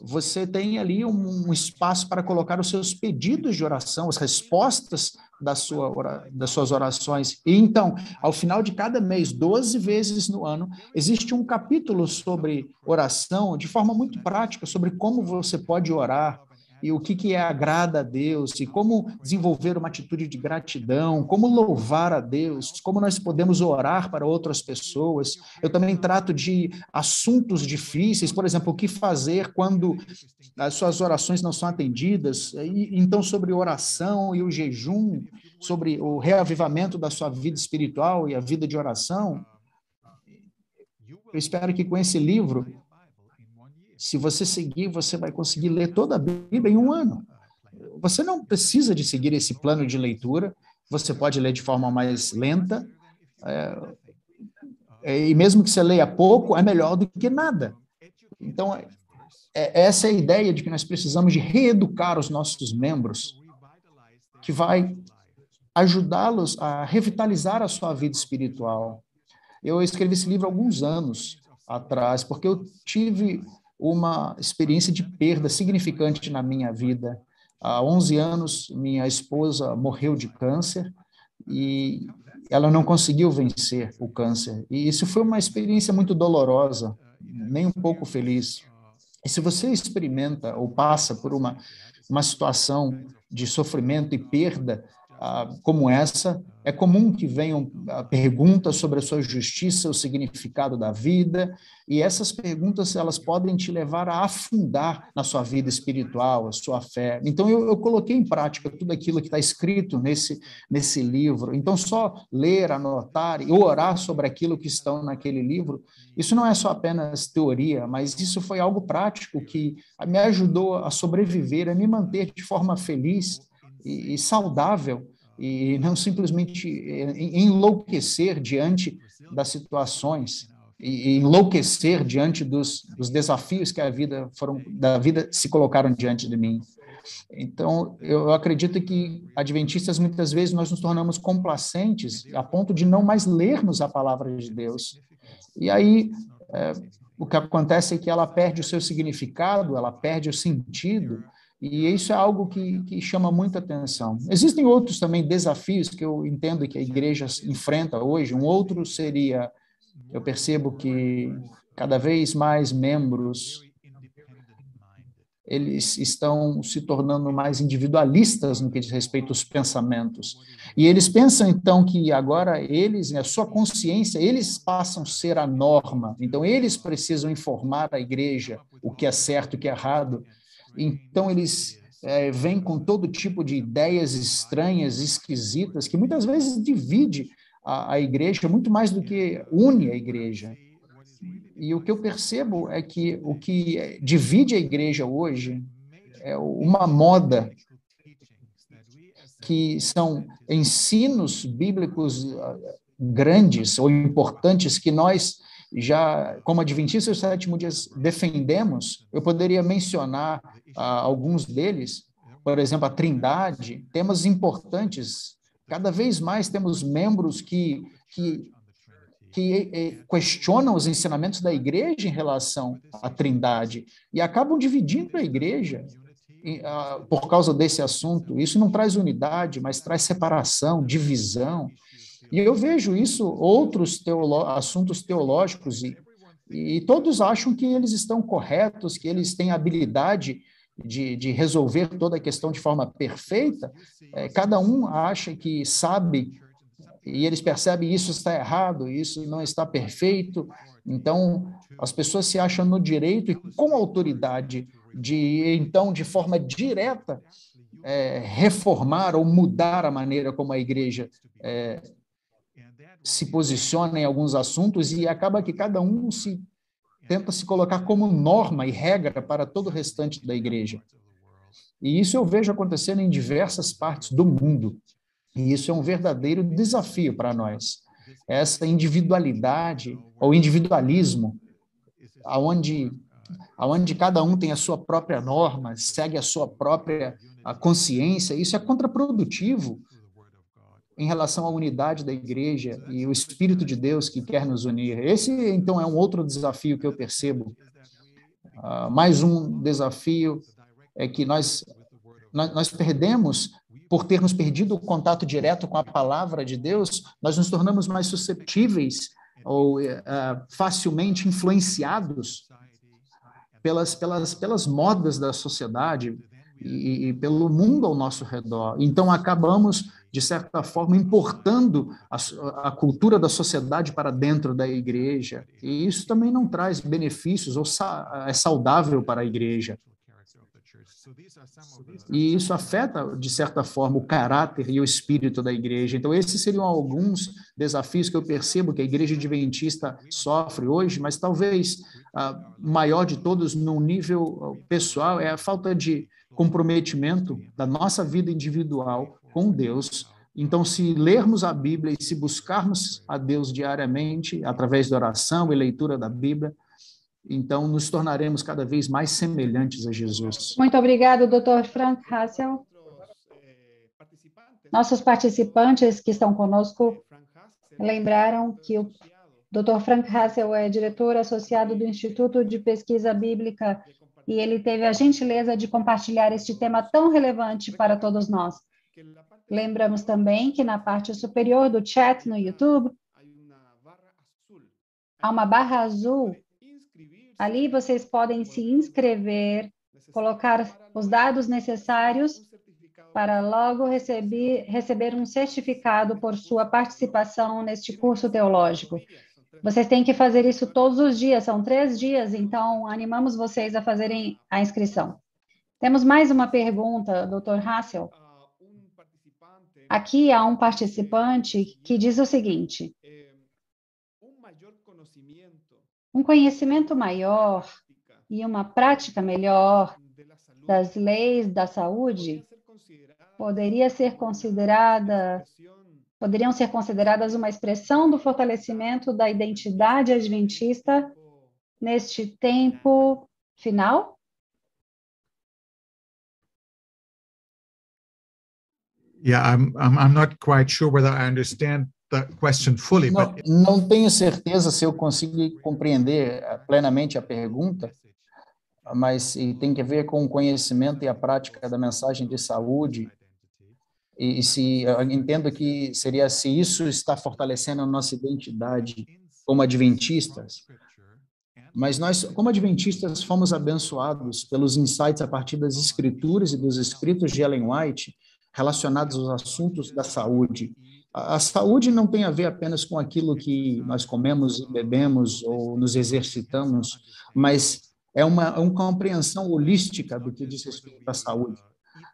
você tem ali um, espaço para colocar os seus pedidos de oração, as respostas da sua, das suas orações. E então, ao final de cada mês, 12 vezes no ano, existe um capítulo sobre oração, de forma muito prática, sobre como você pode orar, e o que, que é agrada a Deus, e como desenvolver uma atitude de gratidão, como louvar a Deus, como nós podemos orar para outras pessoas. Eu também trato de assuntos difíceis, por exemplo, o que fazer quando as suas orações não são atendidas. E, então, sobre oração e o jejum, sobre o reavivamento da sua vida espiritual e a vida de oração. Eu espero que com esse livro se você seguir, você vai conseguir ler toda a Bíblia em um ano. Você não precisa de seguir esse plano de leitura, você pode ler de forma mais lenta, é, é, e mesmo que você leia pouco, é melhor do que nada. Então, é, é, essa é a ideia de que nós precisamos de reeducar os nossos membros, que vai ajudá-los a revitalizar a sua vida espiritual. Eu escrevi esse livro alguns anos atrás, porque eu tive uma experiência de perda significante na minha vida. Há 11 anos, minha esposa morreu de câncer e ela não conseguiu vencer o câncer. E isso foi uma experiência muito dolorosa, nem um pouco feliz. E se você experimenta ou passa por uma, uma situação de sofrimento e perda como essa, é comum que venham ah, perguntas sobre a sua justiça, o significado da vida, e essas perguntas elas podem te levar a afundar na sua vida espiritual, a sua fé. Então eu, eu coloquei em prática tudo aquilo que está escrito nesse nesse livro. Então só ler, anotar e orar sobre aquilo que estão naquele livro, isso não é só apenas teoria, mas isso foi algo prático que me ajudou a sobreviver, a me manter de forma feliz e, e saudável e não simplesmente enlouquecer diante das situações e enlouquecer diante dos, dos desafios que a vida foram da vida se colocaram diante de mim. Então, eu acredito que adventistas muitas vezes nós nos tornamos complacentes a ponto de não mais lermos a palavra de Deus. E aí é, o que acontece é que ela perde o seu significado, ela perde o sentido, e isso é algo que, que chama muita atenção. Existem outros também desafios que eu entendo que a igreja enfrenta hoje. Um outro seria, eu percebo que cada vez mais membros eles estão se tornando mais individualistas no que diz respeito aos pensamentos. E eles pensam, então, que agora eles, a sua consciência, eles passam a ser a norma. Então, eles precisam informar a igreja o que é certo o que é errado. Então, eles é, vêm com todo tipo de ideias estranhas, esquisitas, que muitas vezes divide a, a igreja muito mais do que une a igreja. E o que eu percebo é que o que divide a igreja hoje é uma moda que são ensinos bíblicos ah, grandes ou importantes que nós já, como adventistas do sétimo dia, defendemos, eu poderia mencionar alguns deles, por exemplo, a Trindade, temas importantes. Cada vez mais temos membros que, que, que eh, questionam os ensinamentos da igreja em relação à Trindade e acabam dividindo a igreja ah, por causa desse assunto. Isso não traz unidade, mas traz separação, divisão. E eu vejo isso, outros teolo assuntos teológicos, e, e todos acham que eles estão corretos, que eles têm habilidade de, de resolver toda a questão de forma perfeita. É, cada um acha que sabe, e eles percebem isso está errado, isso não está perfeito. Então, as pessoas se acham no direito e com autoridade de, então, de forma direta, é, reformar ou mudar a maneira como a igreja é, se posiciona em alguns assuntos e acaba que cada um se tenta se colocar como norma e regra para todo o restante da igreja. E isso eu vejo acontecendo em diversas partes do mundo. E isso é um verdadeiro desafio para nós. Essa individualidade ou individualismo, aonde aonde cada um tem a sua própria norma, segue a sua própria consciência, isso é contraprodutivo em relação à unidade da igreja e o Espírito de Deus que quer nos unir. Esse, então, é um outro desafio que eu percebo. Uh, mais um desafio é que nós, nós, nós perdemos, por termos perdido o contato direto com a palavra de Deus, nós nos tornamos mais susceptíveis ou uh, facilmente influenciados pelas, pelas, pelas modas da sociedade e, e pelo mundo ao nosso redor. Então, acabamos de certa forma, importando a, a, cultura da sociedade para dentro da igreja. E isso também não traz benefícios ou sa é saudável para a igreja. E isso afeta, de certa forma, o caráter e o espírito da igreja. Então, esses seriam alguns desafios que eu percebo que a igreja adventista sofre hoje, mas talvez a maior de todos, no nível pessoal, é a falta de comprometimento da nossa vida individual com Deus. Então, se lermos a Bíblia e se buscarmos a Deus diariamente, através da oração e leitura da Bíblia, então nos tornaremos cada vez mais semelhantes a Jesus. Muito obrigado, Dr. Frank Hassel. Nossos participantes que estão conosco lembraram que o Dr. Frank Hassel é diretor associado do Instituto de Pesquisa Bíblica e ele teve a gentileza de compartilhar este tema tão relevante para todos nós. Lembramos também que na parte superior do chat no YouTube há uma barra azul. Ali vocês podem se inscrever, colocar os dados necessários para logo receber, receber um certificado por sua participação neste curso teológico. Vocês têm que fazer isso todos os dias, são três dias, então animamos vocês a fazerem a inscrição. Temos mais uma pergunta, Dr. Hassel. Aqui há um participante que diz o seguinte: um conhecimento maior e uma prática melhor das leis da saúde poderia ser considerada poderiam ser consideradas uma expressão do fortalecimento da identidade adventista neste tempo final? Yeah, I'm, I'm, I'm not quite sure whether I understand the question fully. Não, but... não tenho certeza se eu consigo compreender eh, plenamente a pergunta, mas tem que ver com o conhecimento e a prática da mensagem de saúde. E, e se entendo que seria se isso está fortalecendo a nossa identidade como adventistas, mas nós, como adventistas, fomos abençoados pelos insights a partir das escrituras e dos escritos de Ellen White, relacionados aos assuntos da saúde. A, saúde não tem a ver apenas com aquilo que nós comemos e bebemos ou nos exercitamos, mas é uma, uma compreensão holística do que diz respeito à saúde.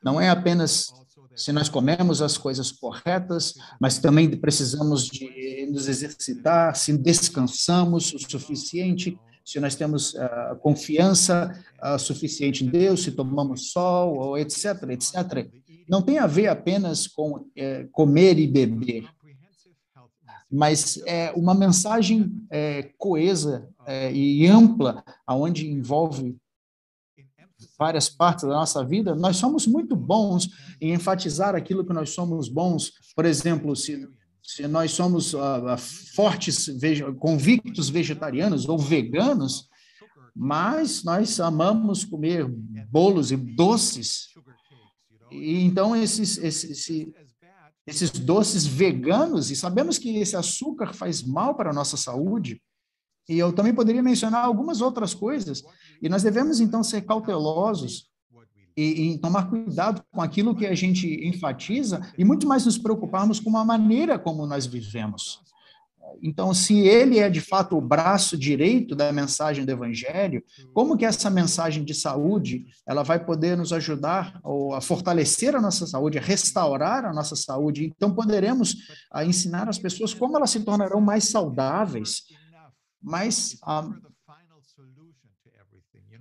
Não é apenas se nós comemos as coisas corretas, mas também precisamos de nos exercitar, se descansamos o suficiente, se nós temos uh, confiança uh, suficiente em Deus, se tomamos sol, ou etc, etc não tem a ver apenas com é, comer e beber, mas é uma mensagem é, coesa é, e ampla, aonde envolve várias partes da nossa vida. Nós somos muito bons em enfatizar aquilo que nós somos bons. Por exemplo, se se nós somos uh, fortes, convictos vegetarianos ou veganos, mas nós amamos comer bolos e doces e então, esses, esses, esses doces veganos, e sabemos que esse açúcar faz mal para a nossa saúde, e eu também poderia mencionar algumas outras coisas, e nós devemos, então, ser cautelosos e, e, tomar cuidado com aquilo que a gente enfatiza e muito mais nos preocuparmos com a maneira como nós vivemos. Então, se ele é de fato o braço direito da mensagem do evangelho, como que essa mensagem de saúde, ela vai poder nos ajudar ou a fortalecer a nossa saúde, a restaurar a nossa saúde? Então, poderemos a, ensinar as pessoas como elas se tornarão mais saudáveis, mais a,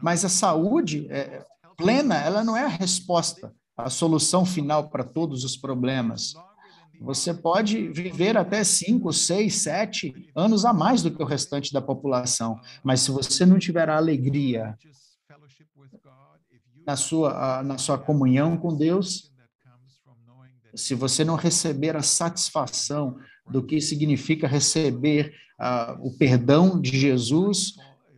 mas a saúde é, plena, ela não é a resposta, a solução final para todos os problemas. Você pode viver até cinco, seis, sete anos a mais do que o restante da população, mas se você não tiver a alegria na sua, na sua comunhão com Deus, se você não receber a satisfação do que significa receber uh, o perdão de Jesus,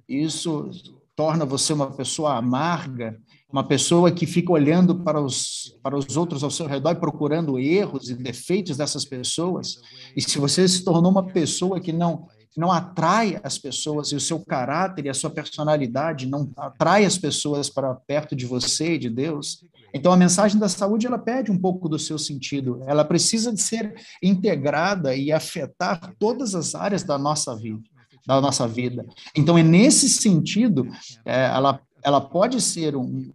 isso torna você uma pessoa amarga, uma pessoa que fica olhando para os, para os outros ao seu redor e procurando erros e defeitos dessas pessoas, e se você se tornou uma pessoa que não não atrai as pessoas e o seu caráter e a sua personalidade não atrai as pessoas para perto de você e de Deus, então a mensagem da saúde ela perde um pouco do seu sentido. Ela precisa de ser integrada e afetar todas as áreas da nossa vida da nossa vida. Então, é nesse sentido, é, ela, ela pode ser um,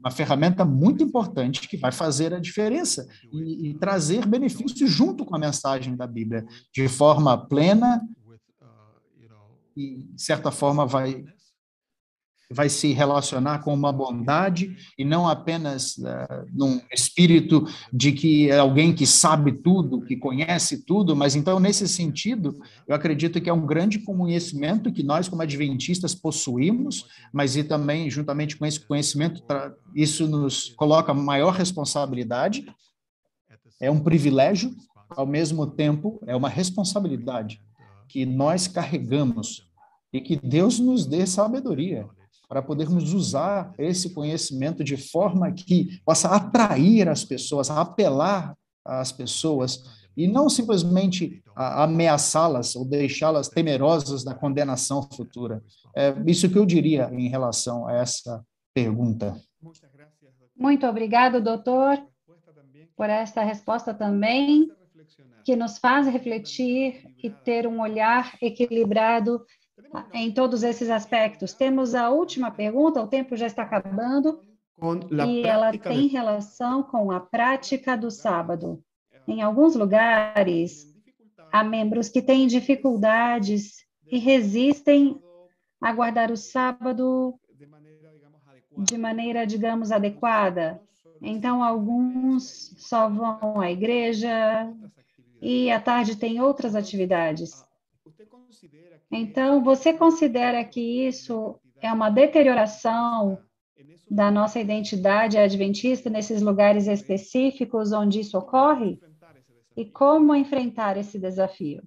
uma ferramenta muito importante que vai fazer a diferença e, e trazer benefícios junto com a mensagem da Bíblia, de forma plena e, de certa forma, vai vai se relacionar com uma bondade e não apenas uh, num espírito de que é alguém que sabe tudo, que conhece tudo, mas então, nesse sentido, eu acredito que é um grande conhecimento que nós, como adventistas, possuímos, mas e também, juntamente com esse conhecimento, isso nos coloca maior responsabilidade, é um privilégio, ao mesmo tempo, é uma responsabilidade que nós carregamos e que Deus nos dê sabedoria para podermos usar esse conhecimento de forma que possa atrair as pessoas, apelar às pessoas e não simplesmente ameaçá-las ou deixá-las temerosas da condenação futura. É isso que eu diria em relação a essa pergunta. Muito obrigado, doutor, por esta resposta também, que nos faz refletir e ter um olhar equilibrado em todos esses aspectos. Temos a última pergunta, o tempo já está acabando, e ela tem relação com a prática do sábado. Em alguns lugares, há membros que têm dificuldades e resistem a guardar o sábado de maneira, digamos, adequada. Então, alguns só vão à igreja e à tarde tem outras atividades. Então, você considera que isso é uma deterioração da nossa identidade adventista nesses lugares específicos onde isso ocorre? E como enfrentar esse desafio?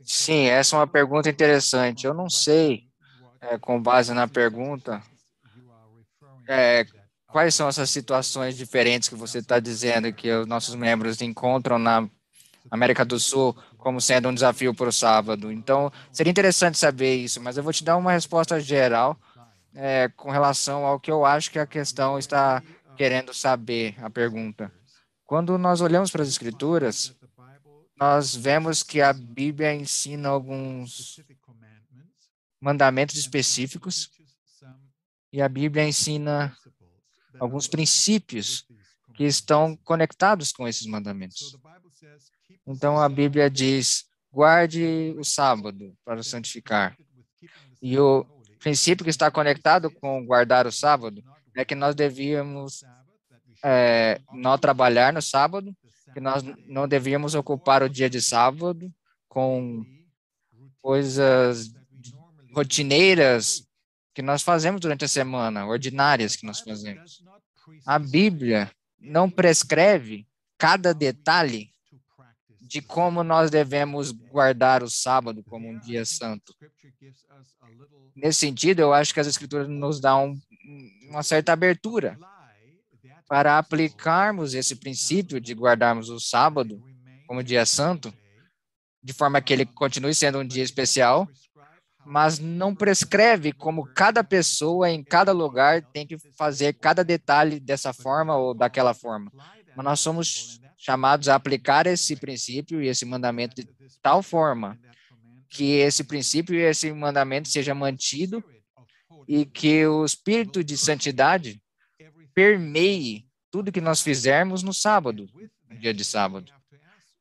Sim, essa é uma pergunta interessante. Eu não sei, é, com base na pergunta, é, quais são essas situações diferentes que você está dizendo que os nossos membros encontram na América do Sul como sendo um desafio para o sábado. Então, seria interessante saber isso, mas eu vou te dar uma resposta geral é, com relação ao que eu acho que a questão está querendo saber, a pergunta. Quando nós olhamos para as Escrituras, nós vemos que a Bíblia ensina alguns mandamentos específicos e a Bíblia ensina alguns princípios que estão conectados com esses mandamentos. Então a Bíblia diz: guarde o sábado para santificar. E o princípio que está conectado com guardar o sábado é que nós devíamos é, não trabalhar no sábado, que nós não devíamos ocupar o dia de sábado com coisas rotineiras que nós fazemos durante a semana, ordinárias que nós fazemos. A Bíblia não prescreve cada detalhe de como nós devemos guardar o sábado como um dia santo. Nesse sentido, eu acho que as escrituras nos dão uma certa abertura para aplicarmos esse princípio de guardarmos o sábado como dia santo, de forma que ele continue sendo um dia especial, mas não prescreve como cada pessoa em cada lugar tem que fazer cada detalhe dessa forma ou daquela forma. Mas nós somos chamados a aplicar esse princípio e esse mandamento de tal forma que esse princípio e esse mandamento seja mantido e que o espírito de santidade permeie tudo que nós fizermos no sábado, no dia de sábado.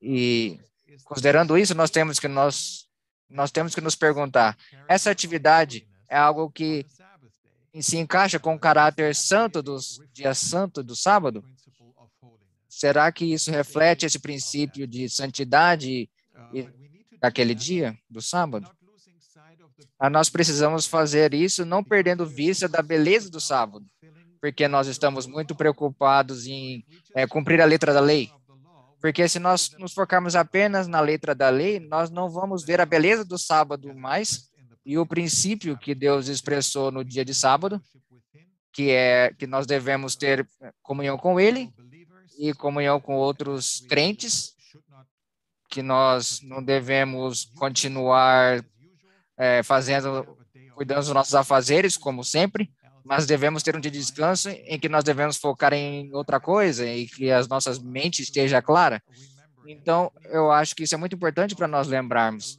E considerando isso, nós temos que nós nós temos que nos perguntar: essa atividade é algo que se encaixa com o caráter santo dos dias santo do sábado? Será que isso reflete esse princípio de santidade daquele dia, do sábado? Ah, nós precisamos fazer isso não perdendo vista da beleza do sábado, porque nós estamos muito preocupados em é, cumprir a letra da lei. Porque se nós nos focarmos apenas na letra da lei, nós não vamos ver a beleza do sábado mais e o princípio que Deus expressou no dia de sábado, que é que nós devemos ter comunhão com Ele e comunhão com outros crentes, que nós não devemos continuar é, fazendo, cuidando dos nossos afazeres, como sempre, mas devemos ter um dia de descanso em que nós devemos focar em outra coisa e que as nossas mentes esteja clara. Então, eu acho que isso é muito importante para nós lembrarmos.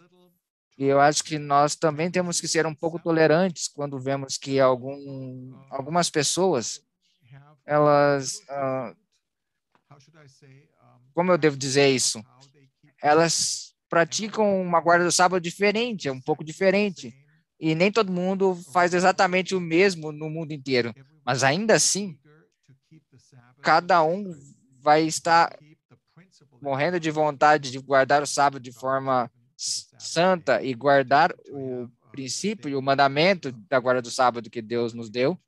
E eu acho que nós também temos que ser um pouco tolerantes quando vemos que algum, algumas pessoas, elas, uh, como eu devo dizer isso? Elas praticam uma guarda do sábado diferente, é um pouco diferente. E nem todo mundo faz exatamente o mesmo no mundo inteiro. Mas ainda assim, cada um vai estar morrendo de vontade de guardar o sábado de forma santa e guardar o princípio e o mandamento da guarda do sábado que Deus nos deu.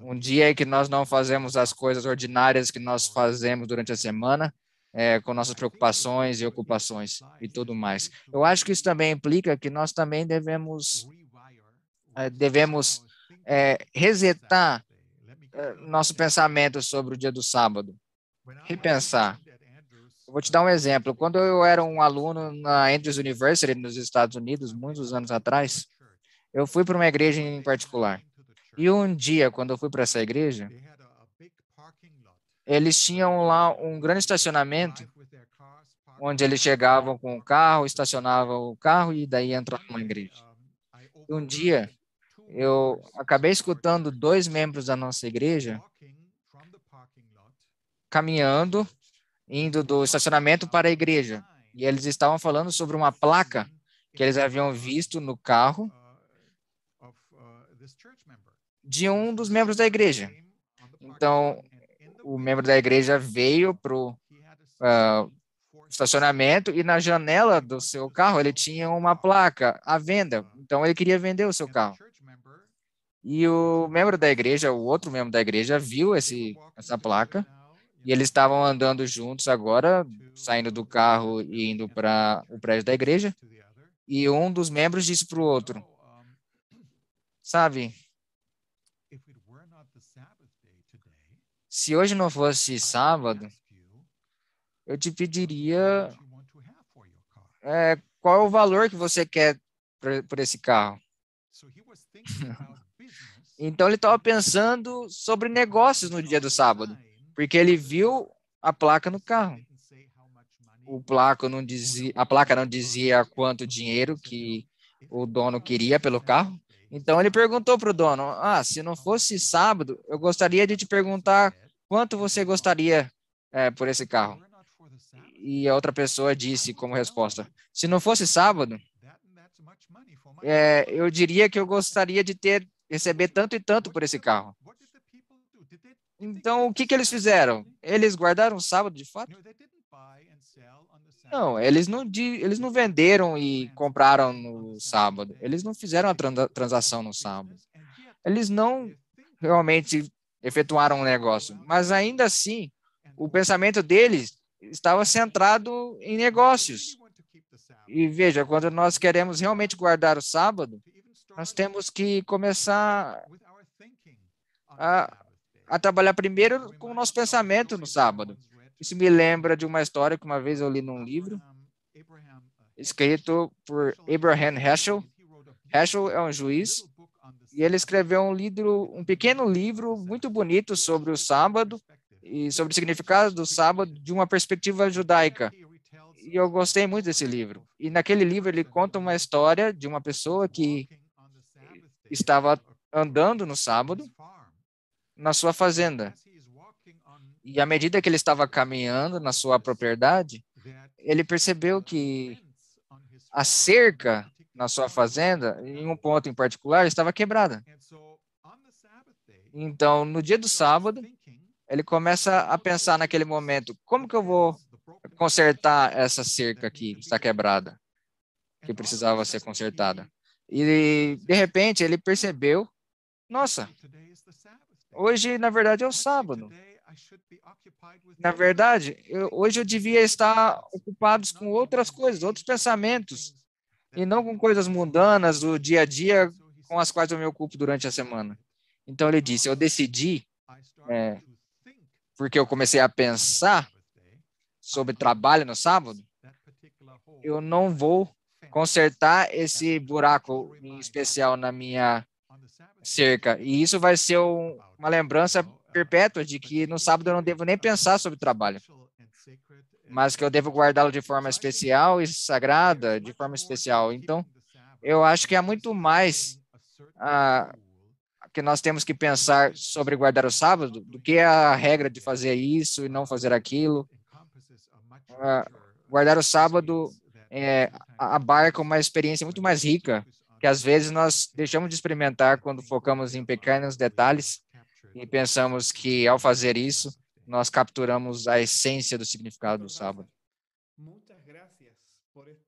Um dia em que nós não fazemos as coisas ordinárias que nós fazemos durante a semana, é, com nossas preocupações e ocupações e tudo mais. Eu acho que isso também implica que nós também devemos é, devemos é, resetar é, nosso pensamento sobre o dia do sábado, repensar. Eu vou te dar um exemplo. Quando eu era um aluno na Andrews University, nos Estados Unidos, muitos anos atrás, eu fui para uma igreja em particular. E um dia, quando eu fui para essa igreja, eles tinham lá um grande estacionamento, onde eles chegavam com o carro, estacionavam o carro e daí entravam na igreja. E um dia, eu acabei escutando dois membros da nossa igreja caminhando indo do estacionamento para a igreja. E eles estavam falando sobre uma placa que eles haviam visto no carro de um dos membros da igreja. Então, o membro da igreja veio para o uh, estacionamento e na janela do seu carro ele tinha uma placa à venda. Então, ele queria vender o seu carro. E o membro da igreja, o outro membro da igreja, viu esse, essa placa e eles estavam andando juntos agora, saindo do carro e indo para o prédio da igreja. E um dos membros disse para o outro: Sabe, se hoje não fosse sábado, eu te pediria é, qual é o valor que você quer por esse carro. então ele estava pensando sobre negócios no dia do sábado porque ele viu a placa no carro. O placa não dizia, a placa não dizia quanto dinheiro que o dono queria pelo carro. Então ele perguntou para o dono: Ah, se não fosse sábado, eu gostaria de te perguntar quanto você gostaria é, por esse carro. E a outra pessoa disse como resposta: Se não fosse sábado, é, eu diria que eu gostaria de ter receber tanto e tanto por esse carro. Então, o que, que eles fizeram? Eles guardaram o sábado de fato? Não, eles não, eles não venderam e compraram no sábado. Eles não fizeram a transação no sábado. Eles não realmente efetuaram um negócio. Mas ainda assim, o pensamento deles estava centrado em negócios. E veja, quando nós queremos realmente guardar o sábado, nós temos que começar a a trabalhar primeiro com o nosso pensamento no sábado. Isso me lembra de uma história que uma vez eu li num livro escrito por Abraham Heschel. Heschel é um juiz E ele escreveu um livro, um pequeno livro muito bonito sobre o sábado e sobre o significado do sábado de uma perspectiva judaica. E eu gostei muito desse livro. E naquele livro ele conta uma história de uma pessoa que estava andando no sábado na sua fazenda. E à medida que ele estava caminhando na sua propriedade, ele percebeu que a cerca na sua fazenda, em um ponto em particular, estava quebrada. Então, no dia do sábado, ele começa a pensar naquele momento, como que eu vou consertar essa cerca aqui que está quebrada, que precisava ser consertada? E, de repente, ele percebeu, nossa, hoje, na verdade, é o sábado. Na verdade, eu, hoje eu devia estar ocupado com outras coisas, outros pensamentos, e não com coisas mundanas do dia a dia com as quais eu me ocupo durante a semana. Então ele disse: Eu decidi, é, porque eu comecei a pensar sobre trabalho no sábado, eu não vou consertar esse buraco em especial na minha cerca. E isso vai ser um, uma lembrança perpétua de que no sábado eu não devo nem pensar sobre trabalho, mas que eu devo guardá-lo de forma especial e sagrada, de forma especial. Então, eu acho que há muito mais ah, que nós temos que pensar sobre guardar o sábado do que a regra de fazer isso e não fazer aquilo. Ah, guardar o sábado é, abarca uma experiência muito mais rica que às vezes nós deixamos de experimentar quando focamos em pequenos detalhes e pensamos que ao fazer isso, nós capturamos a essência do significado do sábado.